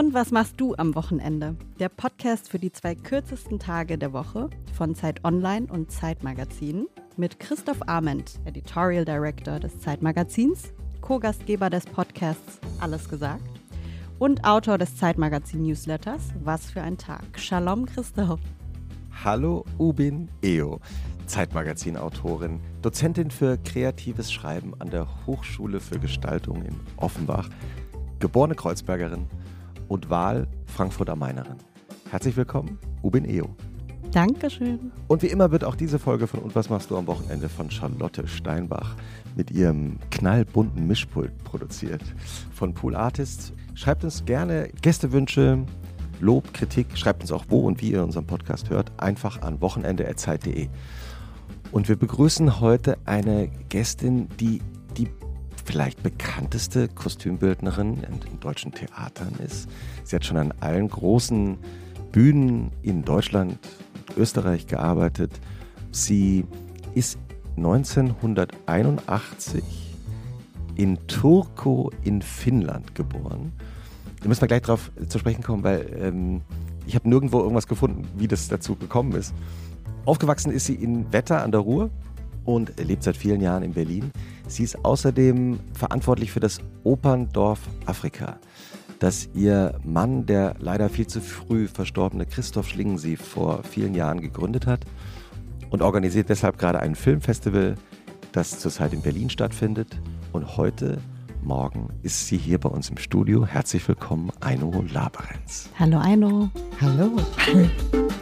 Und was machst du am Wochenende? Der Podcast für die zwei kürzesten Tage der Woche von Zeit Online und Zeit Magazin mit Christoph Arment, Editorial Director des Zeitmagazins, Co-Gastgeber des Podcasts Alles gesagt und Autor des Zeitmagazin Newsletters Was für ein Tag. Shalom Christoph. Hallo Ubin Eo, Zeitmagazin-Autorin, Dozentin für kreatives Schreiben an der Hochschule für Gestaltung in Offenbach, geborene Kreuzbergerin und Wahl Frankfurter Mainerin. Herzlich willkommen, Ubin Eo. Dankeschön. Und wie immer wird auch diese Folge von Und was machst du am Wochenende von Charlotte Steinbach mit ihrem knallbunten Mischpult produziert. Von Pool Artists. Schreibt uns gerne Gästewünsche, Lob, Kritik. Schreibt uns auch, wo und wie ihr unseren Podcast hört. Einfach an wochenende.zeit.de. Und wir begrüßen heute eine Gästin, die die vielleicht bekannteste Kostümbildnerin in, deutschen Theatern ist. Sie hat schon an allen großen Bühnen in Deutschland und Österreich gearbeitet. Sie ist 1981 in Turku in Finnland geboren. Da müssen wir gleich darauf zu sprechen kommen, weil ähm, ich habe nirgendwo irgendwas gefunden, wie das dazu gekommen ist. Aufgewachsen ist sie in Wetter an der Ruhr und lebt seit vielen Jahren in Berlin. Sie ist außerdem verantwortlich für das Operndorf Afrika, das ihr Mann, der leider viel zu früh verstorbene Christoph Schlingensee vor vielen Jahren gegründet hat und organisiert deshalb gerade ein Filmfestival, das zurzeit in Berlin stattfindet. Und heute Morgen ist sie hier bei uns im Studio. Herzlich willkommen, Aino Laberenz. Hallo Aino. Hallo.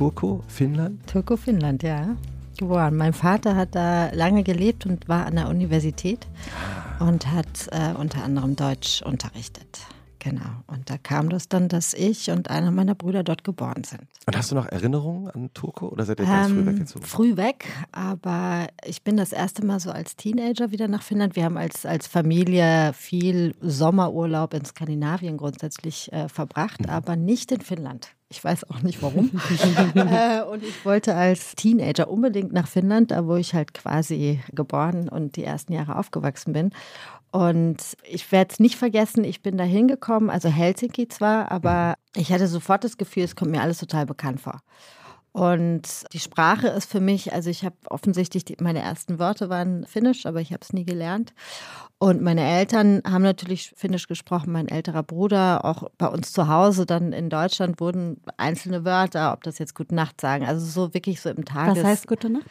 Turku, Finnland? Turku, Finnland, ja. Geboren. Mein Vater hat da lange gelebt und war an der Universität und hat äh, unter anderem Deutsch unterrichtet. Genau. Und da kam das dann, dass ich und einer meiner Brüder dort geboren sind. Und hast du noch Erinnerungen an Turku oder seid ihr ganz Ähm, früh weggezogen? Früh weg, aber ich bin das erste Mal so als Teenager wieder nach Finnland. Wir haben als, als Familie viel Sommerurlaub in Skandinavien grundsätzlich äh, verbracht, Mhm. aber nicht in Finnland. Ich weiß auch nicht warum. äh, und ich wollte als Teenager unbedingt nach Finnland, da wo ich halt quasi geboren und die ersten Jahre aufgewachsen bin. Und ich werde es nicht vergessen, ich bin da hingekommen, also Helsinki zwar, aber ich hatte sofort das Gefühl, es kommt mir alles total bekannt vor. Und die Sprache ist für mich, also ich habe offensichtlich, die, meine ersten Worte waren Finnisch, aber ich habe es nie gelernt. Und meine Eltern haben natürlich Finnisch gesprochen, mein älterer Bruder, auch bei uns zu Hause dann in Deutschland wurden einzelne Wörter, ob das jetzt Gute Nacht sagen, also so wirklich so im Tages... Was heißt gute Nacht?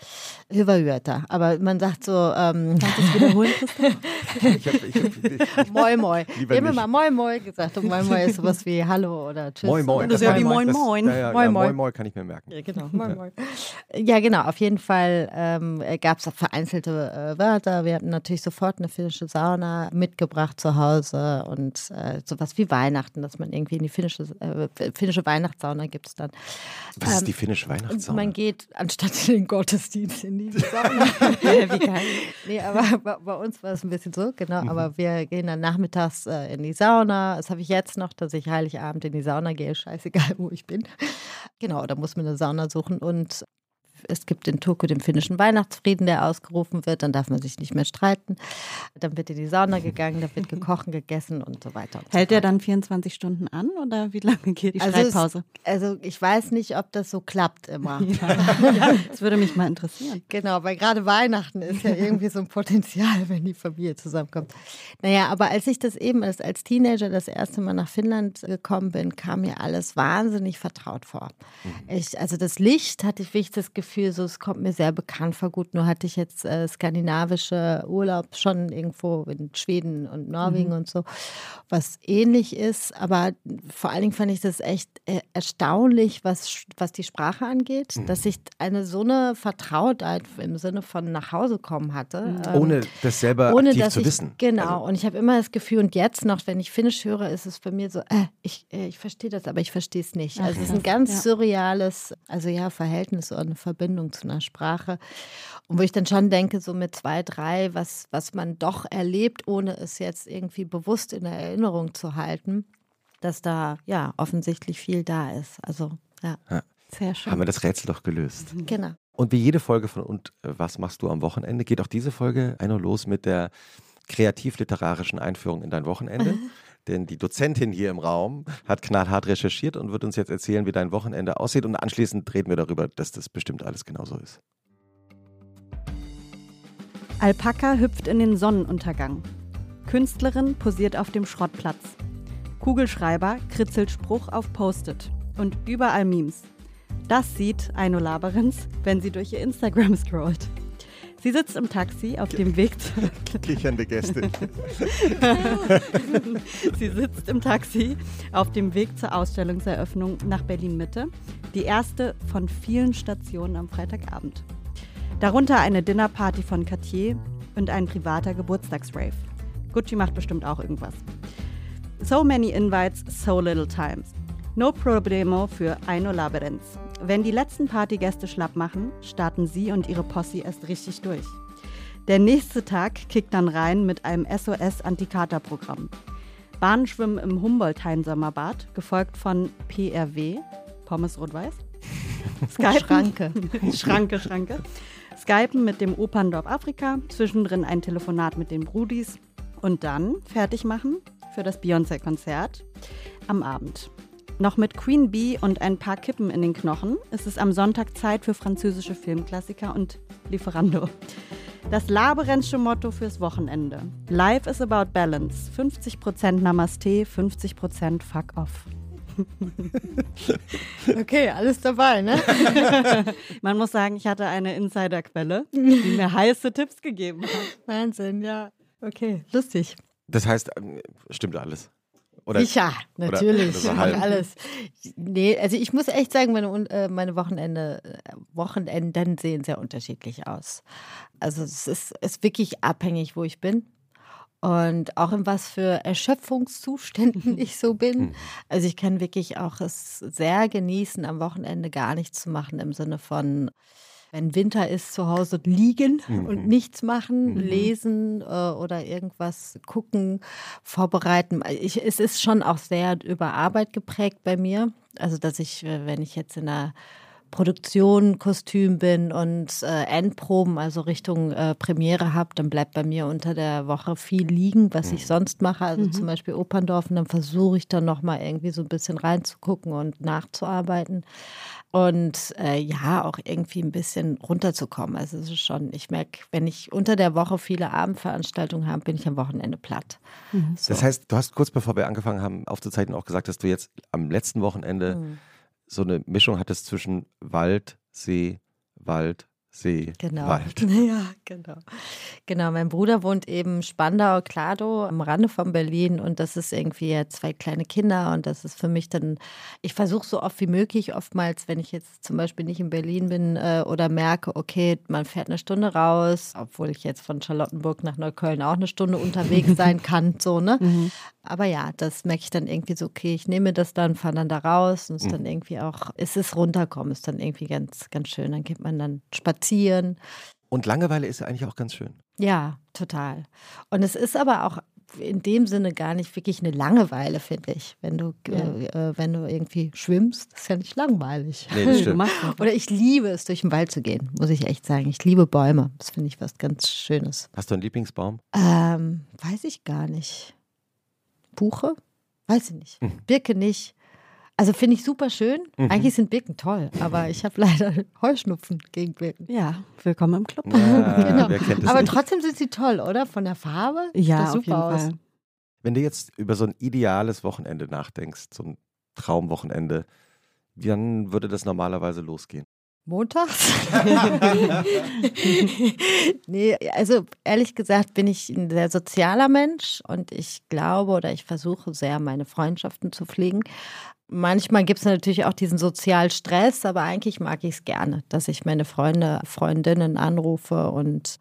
Yötä. Aber man sagt so, ähm, Kannst du es wiederholen, Christoph? Ich hab, ich hab, ich, moi moi. Lieber Immer nicht. mal moi moi gesagt. Und moi moi ist sowas wie Hallo oder Tschüss. Moin Moin. Das ist ja wie Moin, das- Moin. Ja, ja, Moin, ja, Moin. Moin Moin kann ich mir merken. Ja, genau. Moin, moin. Ja, genau. Auf jeden Fall ähm, gab es vereinzelte äh, Wörter. Wir hatten natürlich sofort eine finnische Sauna mitgebracht zu Hause und äh, sowas wie Weihnachten, dass man irgendwie in die finnische, äh, finnische Weihnachtssauna gibt es dann. Was ist Ähm, die finnische Weihnachtssauna? man geht anstatt in den Gottesdienst in die Sauna. wie geil. Nee, aber bei, bei uns war es ein bisschen so, genau. Aber wir gehen dann nachmittags äh, in die Sauna. Das habe ich jetzt noch, dass ich Heiligabend in die Sauna gehe. Scheißegal, wo ich bin. Genau, da muss man eine Sauna suchen. Und es gibt in Turku den finnischen Weihnachtsfrieden, der ausgerufen wird. Dann darf man sich nicht mehr streiten. Dann wird in die Sauna gegangen, da wird gekocht, gegessen und so weiter. Und Hält so der fort. dann 24 Stunden an oder wie lange geht die Also es- Schreibpause? Also ich weiß nicht, ob das so klappt immer. Das würde mich mal interessieren. Genau, weil gerade Weihnachten ist ja irgendwie so ein Potenzial, wenn die Familie zusammenkommt. Naja, aber als ich das eben als, als Teenager das erste Mal nach Finnland gekommen bin, kam mir alles wahnsinnig vertraut vor. Ich, also das Licht hatte ich wirklich das Gefühl, so es kommt mir sehr bekannt vor. Gut, nur hatte ich jetzt äh, skandinavische Urlaub schon irgendwo in Schweden und Norwegen und so, was ähnlich ist. Aber vor allen Dingen fand ich das echt äh, erstaunlich, was, was die Sprache angeht, dass ich eine so eine Vertrautheit im Sinne von nach Hause kommen hatte. Ähm, Ohne das selber ohne aktiv zu ich, wissen. Genau, Also, und ich habe immer das Gefühl, und jetzt noch, wenn ich Finnisch höre, ist es bei mir so, äh, ich, äh, ich verstehe das, aber ich verstehe es nicht. Also es ist ein ganz ja. surreales, also ja, Verhältnis oder eine Verbindung zu einer Sprache. Und wo ich dann schon denke, so mit zwei, drei, was, was man doch erlebt, ohne es jetzt irgendwie bewusst in Erinnerung zu halten. dass da ja offensichtlich viel da ist. Also ja. ja. Sehr schön. Haben wir das Rätsel doch gelöst. Genau. Und wie jede Folge von Und äh, was machst du am Wochenende, geht auch diese Folge einer los mit der kreativ-literarischen Einführung in dein Wochenende. Denn die Dozentin hier im Raum hat knallhart recherchiert und wird uns jetzt erzählen, wie dein Wochenende aussieht. Und anschließend reden wir darüber, dass das bestimmt alles genauso ist. Alpaka hüpft in den Sonnenuntergang. Künstlerin posiert auf dem Schrottplatz. Kugelschreiber kritzelt Spruch auf Post-it. Und überall Memes. Das sieht Aino Laberenz, wenn sie durch ihr Instagram scrollt. Sie sitzt im Taxi auf dem Weg zu. Kichernde Gäste. Sie sitzt im Taxi auf dem Weg zur Ausstellungseröffnung nach Berlin Mitte. Die erste von vielen Stationen am Freitagabend. Darunter eine Dinnerparty von Cartier und ein privater Geburtstagsrave. Gucci macht bestimmt auch irgendwas. So many invites, so little times. No problemo für Aino Laberenz. Wenn die letzten Partygäste schlapp machen, starten sie und ihre Posse erst richtig durch. Der nächste Tag kickt dann rein mit einem SOS-Antikater-Programm. Bahnschwimmen im Humboldt-Hain-Sommerbad, gefolgt von PRW, Pommes Rot-Weiß. Schranke. Schranke, Schranke. Skypen mit dem Operndorf Afrika, zwischendrin ein Telefonat mit den Brudis und dann fertig machen für das Beyoncé-Konzert am Abend. Noch mit Queen Bee und ein paar Kippen in den Knochen ist es am Sonntag Zeit für französische Filmklassiker und Lieferando. Das Laberensche Motto fürs Wochenende. Life is about balance. 50% Namaste, 50% Fuck off. okay, alles dabei, ne? Man muss sagen, ich hatte eine Insiderquelle, die mir heiße Tipps gegeben hat. Wahnsinn, ja. Okay, lustig. Das heißt, ähm, stimmt alles. Oder, ja, natürlich. Oder, oder alles. Nee, also ich muss echt sagen, meine, äh, meine Wochenende, äh, Wochenenden sehen sehr unterschiedlich aus. Also es ist, ist wirklich abhängig, wo ich bin. Und auch in was für Erschöpfungszuständen ich so bin. Hm. Also ich kann wirklich auch es sehr genießen, am Wochenende gar nichts zu machen im Sinne von wenn Winter ist, zu Hause liegen mhm. und nichts machen, mhm. lesen äh, oder irgendwas gucken, vorbereiten. Ich, es ist schon auch sehr über Arbeit geprägt bei mir. Also, dass ich, äh, wenn ich jetzt in einer Produktion, Kostüm bin und äh, Endproben, also Richtung äh, Premiere habe, dann bleibt bei mir unter der Woche viel liegen, was ich mhm. sonst mache. Also mhm. zum Beispiel Operndorf und dann versuche ich dann nochmal irgendwie so ein bisschen reinzugucken und nachzuarbeiten und äh, ja, auch irgendwie ein bisschen runterzukommen. Also es ist schon, ich merke, wenn ich unter der Woche viele Abendveranstaltungen habe, bin ich am Wochenende platt. Mhm. So. Das heißt, du hast kurz bevor wir angefangen haben aufzuzeichnen auch gesagt, dass du jetzt am letzten Wochenende mhm. So eine Mischung hattest zwischen Wald, See, Wald, See, genau. Wald. Ja, genau. Genau, mein Bruder wohnt eben Spandau, Klado, am Rande von Berlin und das ist irgendwie zwei kleine Kinder und das ist für mich dann, ich versuche so oft wie möglich, oftmals, wenn ich jetzt zum Beispiel nicht in Berlin bin äh, oder merke, okay, man fährt eine Stunde raus, obwohl ich jetzt von Charlottenburg nach Neukölln auch eine Stunde unterwegs sein kann, so, ne? Mhm. Aber ja, das merke ich dann irgendwie so, okay, ich nehme das dann, fahre dann da raus und es ist dann mhm. irgendwie auch, es ist runterkommen, ist dann irgendwie ganz, ganz schön. Dann geht man dann spazieren. Und Langeweile ist ja eigentlich auch ganz schön. Ja, total. Und es ist aber auch in dem Sinne gar nicht wirklich eine Langeweile, finde ich. Wenn du, ja. äh, wenn du irgendwie schwimmst, ist ja nicht langweilig. Nee, das stimmt. Oder ich liebe es, durch den Wald zu gehen, muss ich echt sagen. Ich liebe Bäume. Das finde ich was ganz Schönes. Hast du einen Lieblingsbaum? Ähm, weiß ich gar nicht. Buche? Weiß ich nicht. Mhm. Birke nicht. Also finde ich super schön. Mhm. Eigentlich sind Birken toll, aber ich habe leider Heuschnupfen gegen Birken. Ja, willkommen im Club. Ja, genau. Aber nicht? trotzdem sind sie toll, oder? Von der Farbe? Ja, auf jeden aus. Fall. Wenn du jetzt über so ein ideales Wochenende nachdenkst, so ein Traumwochenende, dann würde das normalerweise losgehen? Montags? nee, also ehrlich gesagt bin ich ein sehr sozialer Mensch und ich glaube oder ich versuche sehr, meine Freundschaften zu pflegen. Manchmal gibt es natürlich auch diesen Sozialstress, aber eigentlich mag ich es gerne, dass ich meine Freunde, Freundinnen anrufe und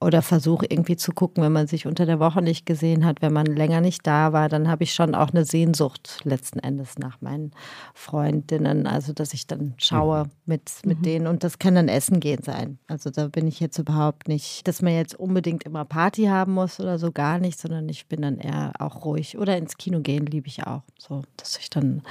oder versuche irgendwie zu gucken, wenn man sich unter der Woche nicht gesehen hat, wenn man länger nicht da war, dann habe ich schon auch eine Sehnsucht letzten Endes nach meinen Freundinnen. Also, dass ich dann schaue mhm. mit, mit mhm. denen und das kann dann Essen gehen sein. Also, da bin ich jetzt überhaupt nicht, dass man jetzt unbedingt immer Party haben muss oder so gar nicht, sondern ich bin dann eher auch ruhig. Oder ins Kino gehen liebe ich auch. So, dass ich dann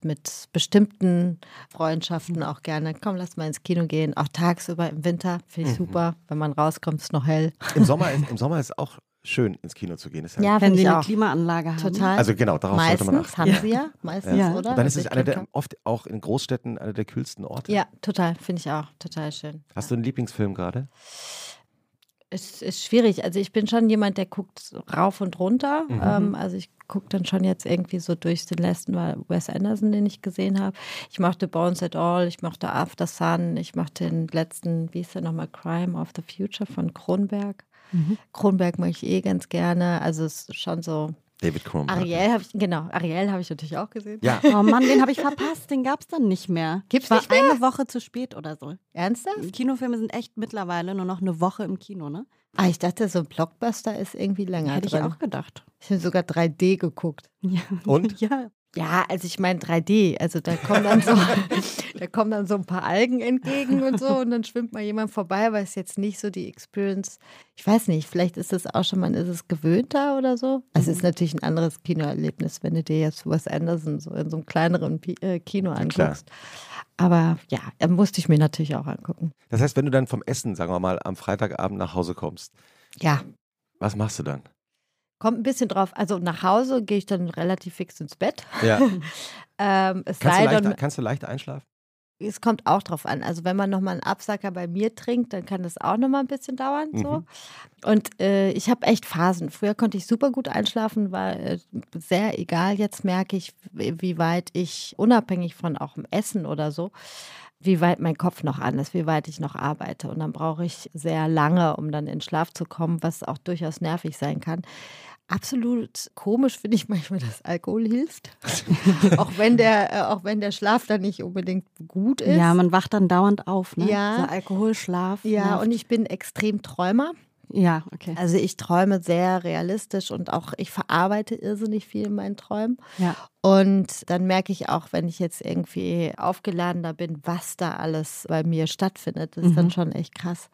mit bestimmten Freundschaften auch gerne, komm, lass mal ins Kino gehen. Auch tagsüber im Winter finde ich mhm. super. Wenn man rauskommt, ist noch hell. Im Sommer ist, im Sommer ist auch schön ins Kino zu gehen. Ist ja, wenn sie eine Klimaanlage haben. Total. Also genau, darauf Meistens sollte man achten. haben sie ja, meistens, ja. oder? Und dann ist es einer der, oft auch in Großstädten einer der kühlsten Orte. Ja, total, finde ich auch, total schön. Hast du einen Lieblingsfilm gerade? Es ist schwierig. Also ich bin schon jemand, der guckt rauf und runter. Mhm. Ähm, also ich gucke dann schon jetzt irgendwie so durch den letzten Wes Anderson, den ich gesehen habe. Ich mochte Bones at All, ich mochte After Sun, ich mochte den letzten, wie ist der nochmal, Crime of the Future von Kronberg. Mhm. Kronberg mag ich eh ganz gerne. Also es ist schon so. David Kronberg. Ariel habe ich, genau, Ariel habe ich natürlich auch gesehen. Ja. Oh Mann, den habe ich verpasst, den gab es dann nicht mehr. Gibt's war nicht mehr? eine Woche zu spät oder so. Ernsthaft? Kinofilme sind echt mittlerweile nur noch eine Woche im Kino, ne? Ah, ich dachte, so ein Blockbuster ist irgendwie länger Hätte drin. ich auch gedacht. Ich habe sogar 3D geguckt. Ja. Und? Ja. Ja, also ich meine 3D, also da kommen dann so, da kommen dann so ein paar Algen entgegen und so und dann schwimmt mal jemand vorbei, weil es jetzt nicht so die Experience, ich weiß nicht, vielleicht ist es auch schon mal, ist es gewöhnter oder so. Also es ist mhm. natürlich ein anderes Kinoerlebnis, wenn du dir jetzt Wes Anderson so in so einem kleineren äh, Kino anguckst. Aber ja, musste ich mir natürlich auch angucken. Das heißt, wenn du dann vom Essen, sagen wir mal, am Freitagabend nach Hause kommst. Ja. Was machst du dann? Kommt ein bisschen drauf. Also nach Hause gehe ich dann relativ fix ins Bett. Ja. ähm, es kannst, sei du leicht, dann, kannst du leicht einschlafen? Es kommt auch drauf an. Also wenn man nochmal einen Absacker bei mir trinkt, dann kann das auch nochmal ein bisschen dauern. So. Mhm. Und äh, ich habe echt Phasen. Früher konnte ich super gut einschlafen, war äh, sehr egal. Jetzt merke ich, wie weit ich, unabhängig von auch dem Essen oder so, wie weit mein Kopf noch an ist, wie weit ich noch arbeite. Und dann brauche ich sehr lange, um dann in Schlaf zu kommen, was auch durchaus nervig sein kann. Absolut komisch finde ich manchmal, dass Alkohol hilft. auch, wenn der, äh, auch wenn der Schlaf dann nicht unbedingt gut ist. Ja, man wacht dann dauernd auf, ne? Ja. So Alkoholschlaf. Ja, nervt. und ich bin extrem Träumer. Ja, okay. Also ich träume sehr realistisch und auch ich verarbeite irrsinnig viel in meinen Träumen. Ja. Und dann merke ich auch, wenn ich jetzt irgendwie aufgeladener bin, was da alles bei mir stattfindet. Das ist mhm. dann schon echt krass.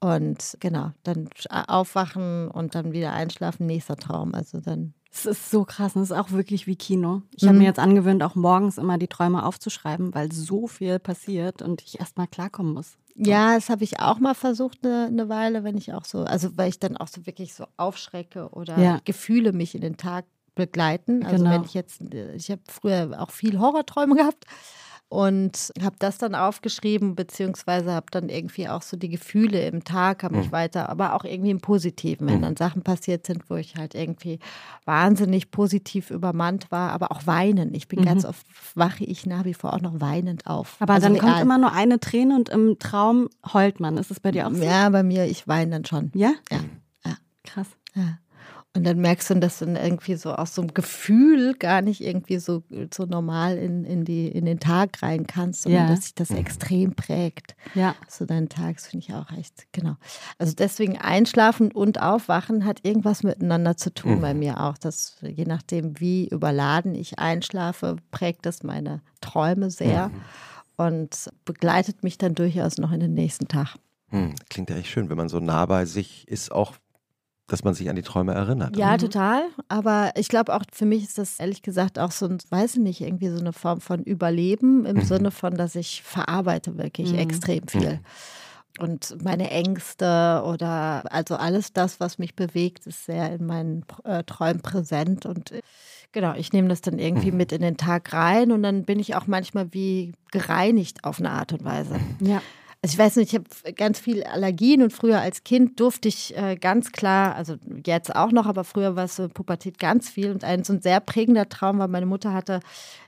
Und genau, dann aufwachen und dann wieder einschlafen, nächster Traum. Also dann. Es ist so krass, es ist auch wirklich wie Kino. Ich mhm. habe mir jetzt angewöhnt, auch morgens immer die Träume aufzuschreiben, weil so viel passiert und ich erstmal klarkommen muss. Ja, das habe ich auch mal versucht eine, eine, Weile, wenn ich auch so, also weil ich dann auch so wirklich so aufschrecke oder ja. Gefühle mich in den Tag begleiten. Also genau. wenn ich jetzt, ich habe früher auch viel Horrorträume gehabt und habe das dann aufgeschrieben, beziehungsweise habe dann irgendwie auch so die Gefühle im Tag, habe mich mhm. weiter, aber auch irgendwie im Positiven, wenn mhm. dann Sachen passiert sind, wo ich halt irgendwie wahnsinnig positiv übermannt war, aber auch weinen. Ich bin mhm. ganz oft, wache ich nach wie vor auch noch weinend auf. Aber also dann real. kommt immer nur eine Träne und im Traum heult man. Ist es bei dir auch so? Ja, bei mir, ich weine dann schon. Ja? Ja. ja. Krass. Ja. Und dann merkst du, dass du dann irgendwie so aus so einem Gefühl gar nicht irgendwie so, so normal in, in, die, in den Tag rein kannst, sondern ja. dass sich das extrem prägt. Ja. So deinen Tag, finde ich auch echt, genau. Also deswegen einschlafen und aufwachen hat irgendwas miteinander zu tun mhm. bei mir auch. Dass je nachdem, wie überladen ich einschlafe, prägt das meine Träume sehr mhm. und begleitet mich dann durchaus noch in den nächsten Tag. Hm, klingt ja echt schön, wenn man so nah bei sich ist, auch dass man sich an die Träume erinnert. Ja, oder? total. Aber ich glaube auch, für mich ist das ehrlich gesagt auch so ein, weiß ich nicht, irgendwie so eine Form von Überleben im mhm. Sinne von, dass ich verarbeite wirklich mhm. extrem viel. Mhm. Und meine Ängste oder also alles das, was mich bewegt, ist sehr in meinen äh, Träumen präsent. Und äh, genau, ich nehme das dann irgendwie mhm. mit in den Tag rein und dann bin ich auch manchmal wie gereinigt auf eine Art und Weise. Ja. Also ich weiß nicht, ich habe ganz viel Allergien und früher als Kind durfte ich äh, ganz klar, also jetzt auch noch, aber früher war es so Pubertät ganz viel und ein so ein sehr prägender Traum war, meine Mutter hatte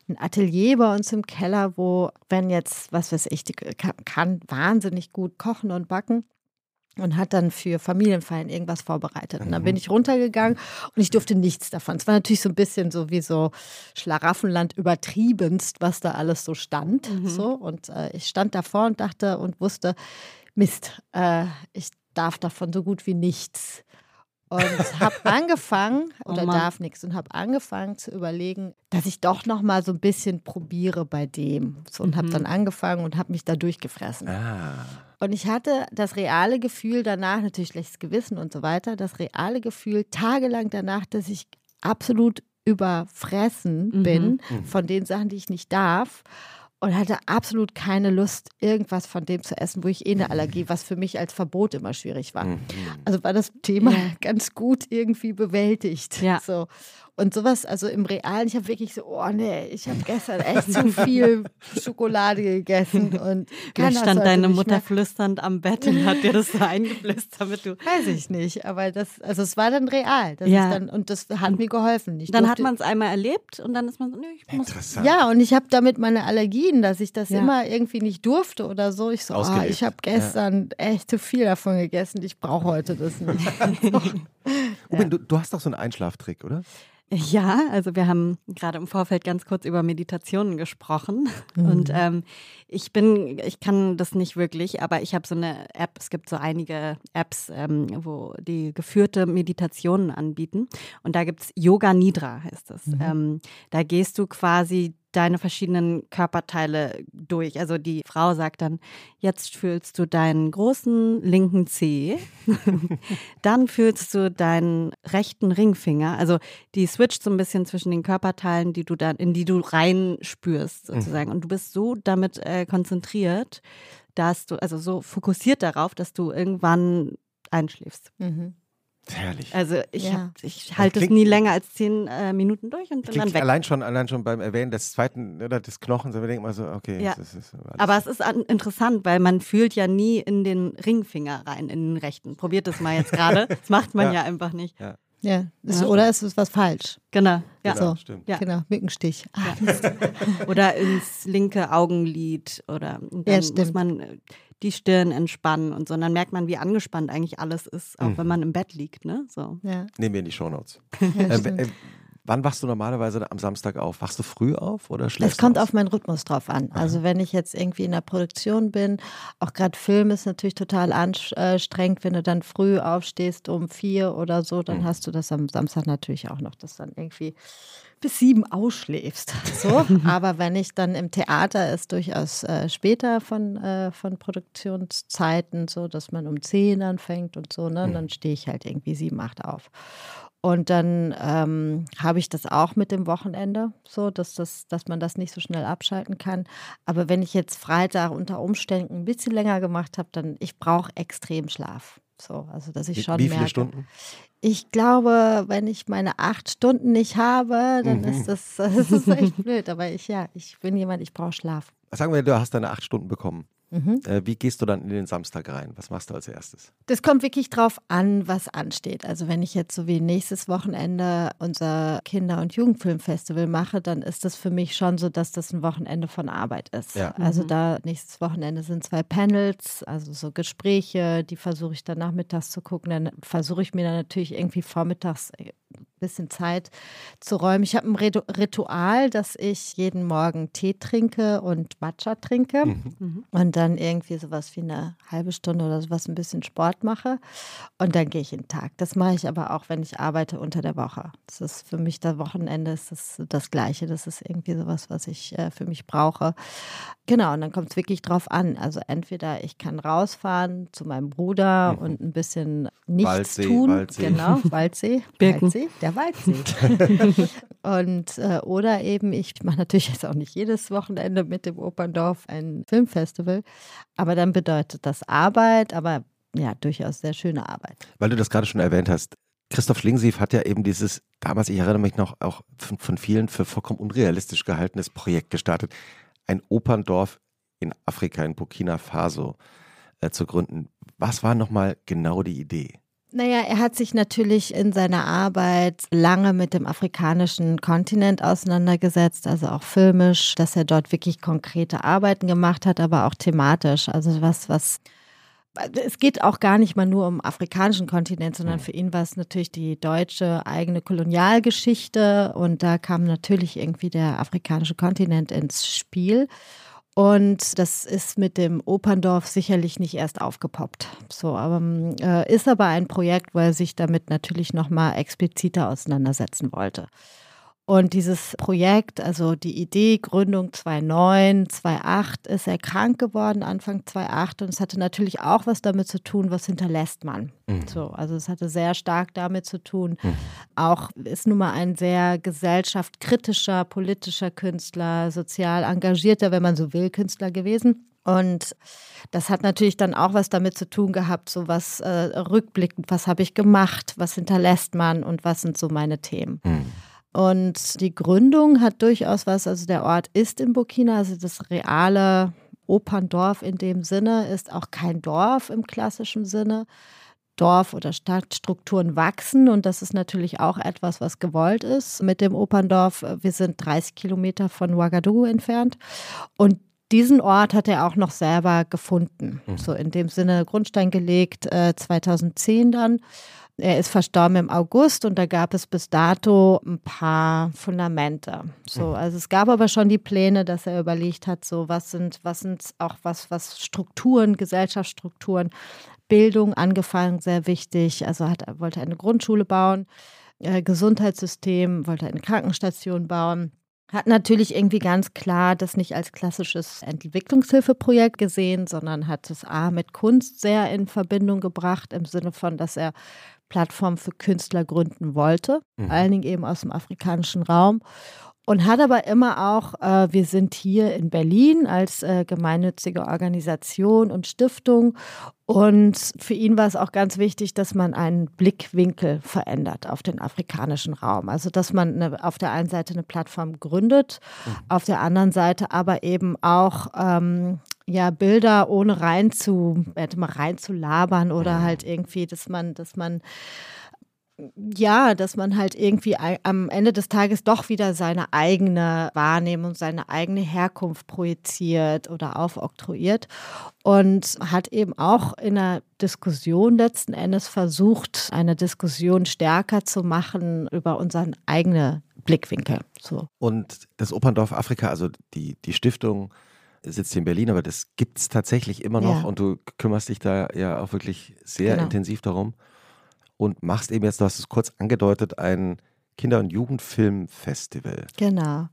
ein Atelier bei uns im Keller, wo, wenn jetzt, was weiß ich, die kann, kann wahnsinnig gut kochen und backen und hat dann für Familienfeiern irgendwas vorbereitet. Und dann bin mhm. ich runtergegangen und ich durfte nichts davon. Es war natürlich so ein bisschen so wie so Schlaraffenland übertriebenst, was da alles so stand. Mhm. So. Und äh, ich stand davor und dachte und wusste, Mist, äh, ich darf davon so gut wie nichts. Und habe angefangen, Oh oder Mann. darf nichts, und habe angefangen zu überlegen, dass ich doch noch mal so ein bisschen probiere bei dem. So, und habe Mhm. dann angefangen und habe mich da durchgefressen. Ah. Und ich hatte das reale Gefühl danach, natürlich schlechtes Gewissen und so weiter, das reale Gefühl tagelang danach, dass ich absolut überfressen Mhm. bin Mhm. von den Sachen, die ich nicht darf. Und hatte absolut keine Lust, irgendwas von dem zu essen, wo ich eh eine Allergie, was für mich als Verbot immer schwierig war. Mhm. Also war das Thema Ja. ganz gut irgendwie bewältigt. Ja. So. Und sowas, also im Realen, ich habe wirklich so, oh nee, ich habe gestern echt zu viel Schokolade gegessen und keiner stand deine Mutter mehr- flüsternd am Bett und hat dir das so eingeflüstert, damit du. Weiß ich nicht, aber das, also es war dann real. Das Ja. ist dann, und das hat mir geholfen. Ich Dann hat durfte- man es einmal erlebt und dann ist man so, nö, ich muss. Interessant. Ja, und ich habe damit meine Allergien, dass ich das Ja. immer irgendwie nicht durfte oder so. Ich so, ah, Ausgelebt. ich habe gestern echt zu viel davon gegessen. Ich brauche heute das nicht. Ubin, du, du hast doch so einen Einschlaftrick, oder? Ja, also wir haben gerade im Vorfeld ganz kurz über Meditationen gesprochen Mhm. und ähm, ich bin, ich kann das nicht wirklich, aber ich habe so eine App, es gibt so einige Apps, ähm, wo die geführte Meditationen anbieten und da gibt's Yoga Nidra heißt es. Mhm. Ähm, da gehst du quasi deine verschiedenen Körperteile durch. Also die Frau sagt dann, jetzt fühlst du deinen großen linken Zeh, dann fühlst du deinen rechten Ringfinger. Also die switcht so ein bisschen zwischen den Körperteilen, die du dann, in die du reinspürst sozusagen. Und du bist so damit äh, konzentriert, dass du, also so fokussiert darauf, dass du irgendwann einschläfst. Mhm. Herrlich. Also ich, Ja. ich halte es nie länger als zehn äh, Minuten durch und bin Klingt dann weg. allein schon, allein schon beim Erwähnen des zweiten oder des Knochens, aber denkt man so, okay, Ja. das ist Aber es ist an, interessant, weil man fühlt ja nie in den Ringfinger rein, in den rechten. Probiert das mal jetzt gerade. Das macht man ja. Ja. einfach nicht. Ja, ist, Ja. oder ist es was falsch? Genau. Ja. Genau, so. stimmt. Ja. Genau, Mückenstich. Ah, Oder ins linke Augenlid oder und Ja, dann muss stimmt. man äh, die Stirn entspannen und so. Und dann merkt man, wie angespannt eigentlich alles ist, auch Mhm. wenn man im Bett liegt. Ne? So. ja, Nehmen wir in die Shownotes. ja, äh, äh, wann wachst du normalerweise am Samstag auf? Wachst du früh auf oder schläfst Es kommt auf meinen Rhythmus drauf an. Also wenn ich jetzt irgendwie in der Produktion bin, auch gerade Film ist natürlich total anstrengend, wenn du dann früh aufstehst um vier oder so, dann hast du das am Samstag natürlich auch noch, dass dann irgendwie bis sieben ausschläfst. So. Aber wenn ich dann im Theater ist durchaus äh, später von, äh, von Produktionszeiten, so dass man um zehn anfängt und so, ne? Und dann stehe ich halt irgendwie sieben, acht auf. Und dann ähm, habe ich das auch mit dem Wochenende, so dass, das, dass man das nicht so schnell abschalten kann. Aber wenn ich jetzt Freitag unter Umständen ein bisschen länger gemacht habe, dann ich brauche extrem Schlaf. So, also dass ich Wie, schon wie viele merke. Stunden? Ich glaube, wenn ich meine acht Stunden nicht habe, dann Mhm. ist das, das ist echt blöd. Aber ich ja, ich bin jemand, ich brauche Schlaf. Sagen wir, du hast deine acht Stunden bekommen. Mhm. Äh, wie gehst du dann in den Samstag rein? Was machst du als erstes? Das kommt wirklich drauf an, was ansteht. Also wenn ich jetzt so wie nächstes Wochenende unser Kinder- und Jugendfilmfestival mache, dann ist das für mich schon so, dass das ein Wochenende von Arbeit ist. Ja. Also Mhm. da nächstes Wochenende sind zwei Panels, also so Gespräche, die versuche ich dann nachmittags zu gucken. Dann versuche ich mir dann natürlich irgendwie vormittags ein bisschen Zeit zu räumen. Ich habe ein Ritu- Ritual, dass ich jeden Morgen Tee trinke und Matcha trinke Mhm. und dann irgendwie sowas wie eine halbe Stunde oder sowas ein bisschen Sport mache und dann gehe ich in den Tag. Das mache ich aber auch, wenn ich arbeite unter der Woche. Das ist für mich das Wochenende ist das, das Gleiche. Das ist irgendwie sowas, was ich äh, für mich brauche. Genau, und dann kommt es wirklich drauf an. Also entweder ich kann rausfahren zu meinem Bruder und ein bisschen nichts Waldsee, tun. Waldsee. Genau, Waldsee. Birken. Waldsee, der Waldsee. Und äh, oder eben, ich mache natürlich jetzt auch nicht jedes Wochenende mit dem Operndorf ein Filmfestival, aber dann bedeutet das Arbeit, aber ja, durchaus sehr schöne Arbeit. Weil du das gerade schon erwähnt hast. Christoph Schlingensief hat ja eben dieses, damals, ich erinnere mich noch, auch von, von vielen für vollkommen unrealistisch gehaltenes Projekt gestartet. Ein Operndorf in Afrika, in Burkina Faso äh, zu gründen. Was war nochmal genau die Idee? Naja, er hat sich natürlich in seiner Arbeit lange mit dem afrikanischen Kontinent auseinandergesetzt, also auch filmisch, dass er dort wirklich konkrete Arbeiten gemacht hat, aber auch thematisch. Also was, was es geht auch gar nicht mal nur um afrikanischen Kontinent, sondern für ihn war es natürlich die deutsche eigene Kolonialgeschichte und da kam natürlich irgendwie der afrikanische Kontinent ins Spiel. Und das ist mit dem Operndorf sicherlich nicht erst aufgepoppt. So, aber äh, ist aber ein Projekt, wo er sich damit natürlich nochmal expliziter auseinandersetzen wollte. Und dieses Projekt, also die Idee, Gründung 2009, 2008, ist er krank geworden, Anfang 2008. Und es hatte natürlich auch was damit zu tun, was hinterlässt man. Mhm. So, also es hatte sehr stark damit zu tun. Mhm. Auch ist nun mal ein sehr gesellschaftskritischer, politischer Künstler, sozial engagierter, wenn man so will, Künstler gewesen. Und das hat natürlich dann auch was damit zu tun gehabt, so was äh, rückblickend, was habe ich gemacht, was hinterlässt man und was sind so meine Themen. Mhm. Und die Gründung hat durchaus was, also der Ort ist in Burkina, also das reale Operndorf in dem Sinne ist auch kein Dorf im klassischen Sinne. Dorf- oder Stadtstrukturen wachsen und das ist natürlich auch etwas, was gewollt ist mit dem Operndorf. Wir sind 30 Kilometer von Ouagadougou entfernt und diesen Ort hat er auch noch selber gefunden. Mhm. So in dem Sinne Grundstein gelegt, äh, 2010 dann. Er ist verstorben im August und da gab es bis dato ein paar Fundamente. So, mhm. also es gab aber schon die Pläne, dass er überlegt hat, so was sind, was sind auch was, was Strukturen, Gesellschaftsstrukturen, Bildung angefangen, sehr wichtig. Also hat, er wollte eine Grundschule bauen, äh, Gesundheitssystem, wollte eine Krankenstation bauen. Hat natürlich irgendwie ganz klar das nicht als klassisches Entwicklungshilfeprojekt gesehen, sondern hat es A mit Kunst sehr in Verbindung gebracht, im Sinne von, dass er Plattform für Künstler gründen wollte, mhm. vor allen Dingen eben aus dem afrikanischen Raum. Und hat aber immer auch, äh, wir sind hier in Berlin als äh, gemeinnützige Organisation und Stiftung. Und für ihn war es auch ganz wichtig, dass man einen Blickwinkel verändert auf den afrikanischen Raum. Also, dass man eine, auf der einen Seite eine Plattform gründet, mhm. auf der anderen Seite aber eben auch ähm, ja, Bilder ohne rein zu, hätte mal rein zu labern oder halt irgendwie, dass man, dass man ja, dass man halt irgendwie am Ende des Tages doch wieder seine eigene Wahrnehmung, seine eigene Herkunft projiziert oder aufoktroyiert und hat eben auch in der Diskussion letzten Endes versucht, eine Diskussion stärker zu machen über unseren eigenen Blickwinkel. So. Und das Operndorf Afrika, also die, die Stiftung, sitzt hier in Berlin, aber das gibt es tatsächlich immer noch ja. und du kümmerst dich da ja auch wirklich sehr genau. intensiv darum und machst eben jetzt, du hast es kurz angedeutet, ein Kinder- und Jugendfilmfestival. Genau.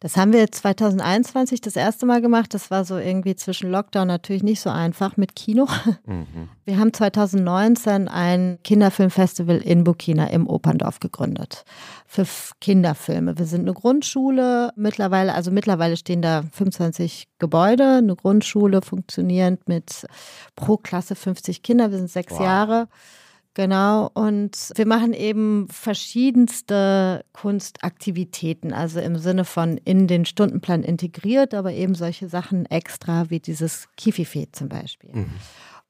Das haben wir 2021 das erste Mal gemacht. Das war so irgendwie zwischen Lockdown natürlich nicht so einfach mit Kino. Mhm. Wir haben 2019 ein Kinderfilmfestival in Burkina im Operndorf gegründet. Für Kinderfilme. Wir sind eine Grundschule mittlerweile, also mittlerweile stehen da 25 Gebäude, eine Grundschule funktionierend mit pro Klasse 50 Kinder. Wir sind sechs wow. Jahre. Genau, und wir machen eben verschiedenste Kunstaktivitäten, also im Sinne von in den Stundenplan integriert, aber eben solche Sachen extra wie dieses Kifife zum Beispiel. Mhm.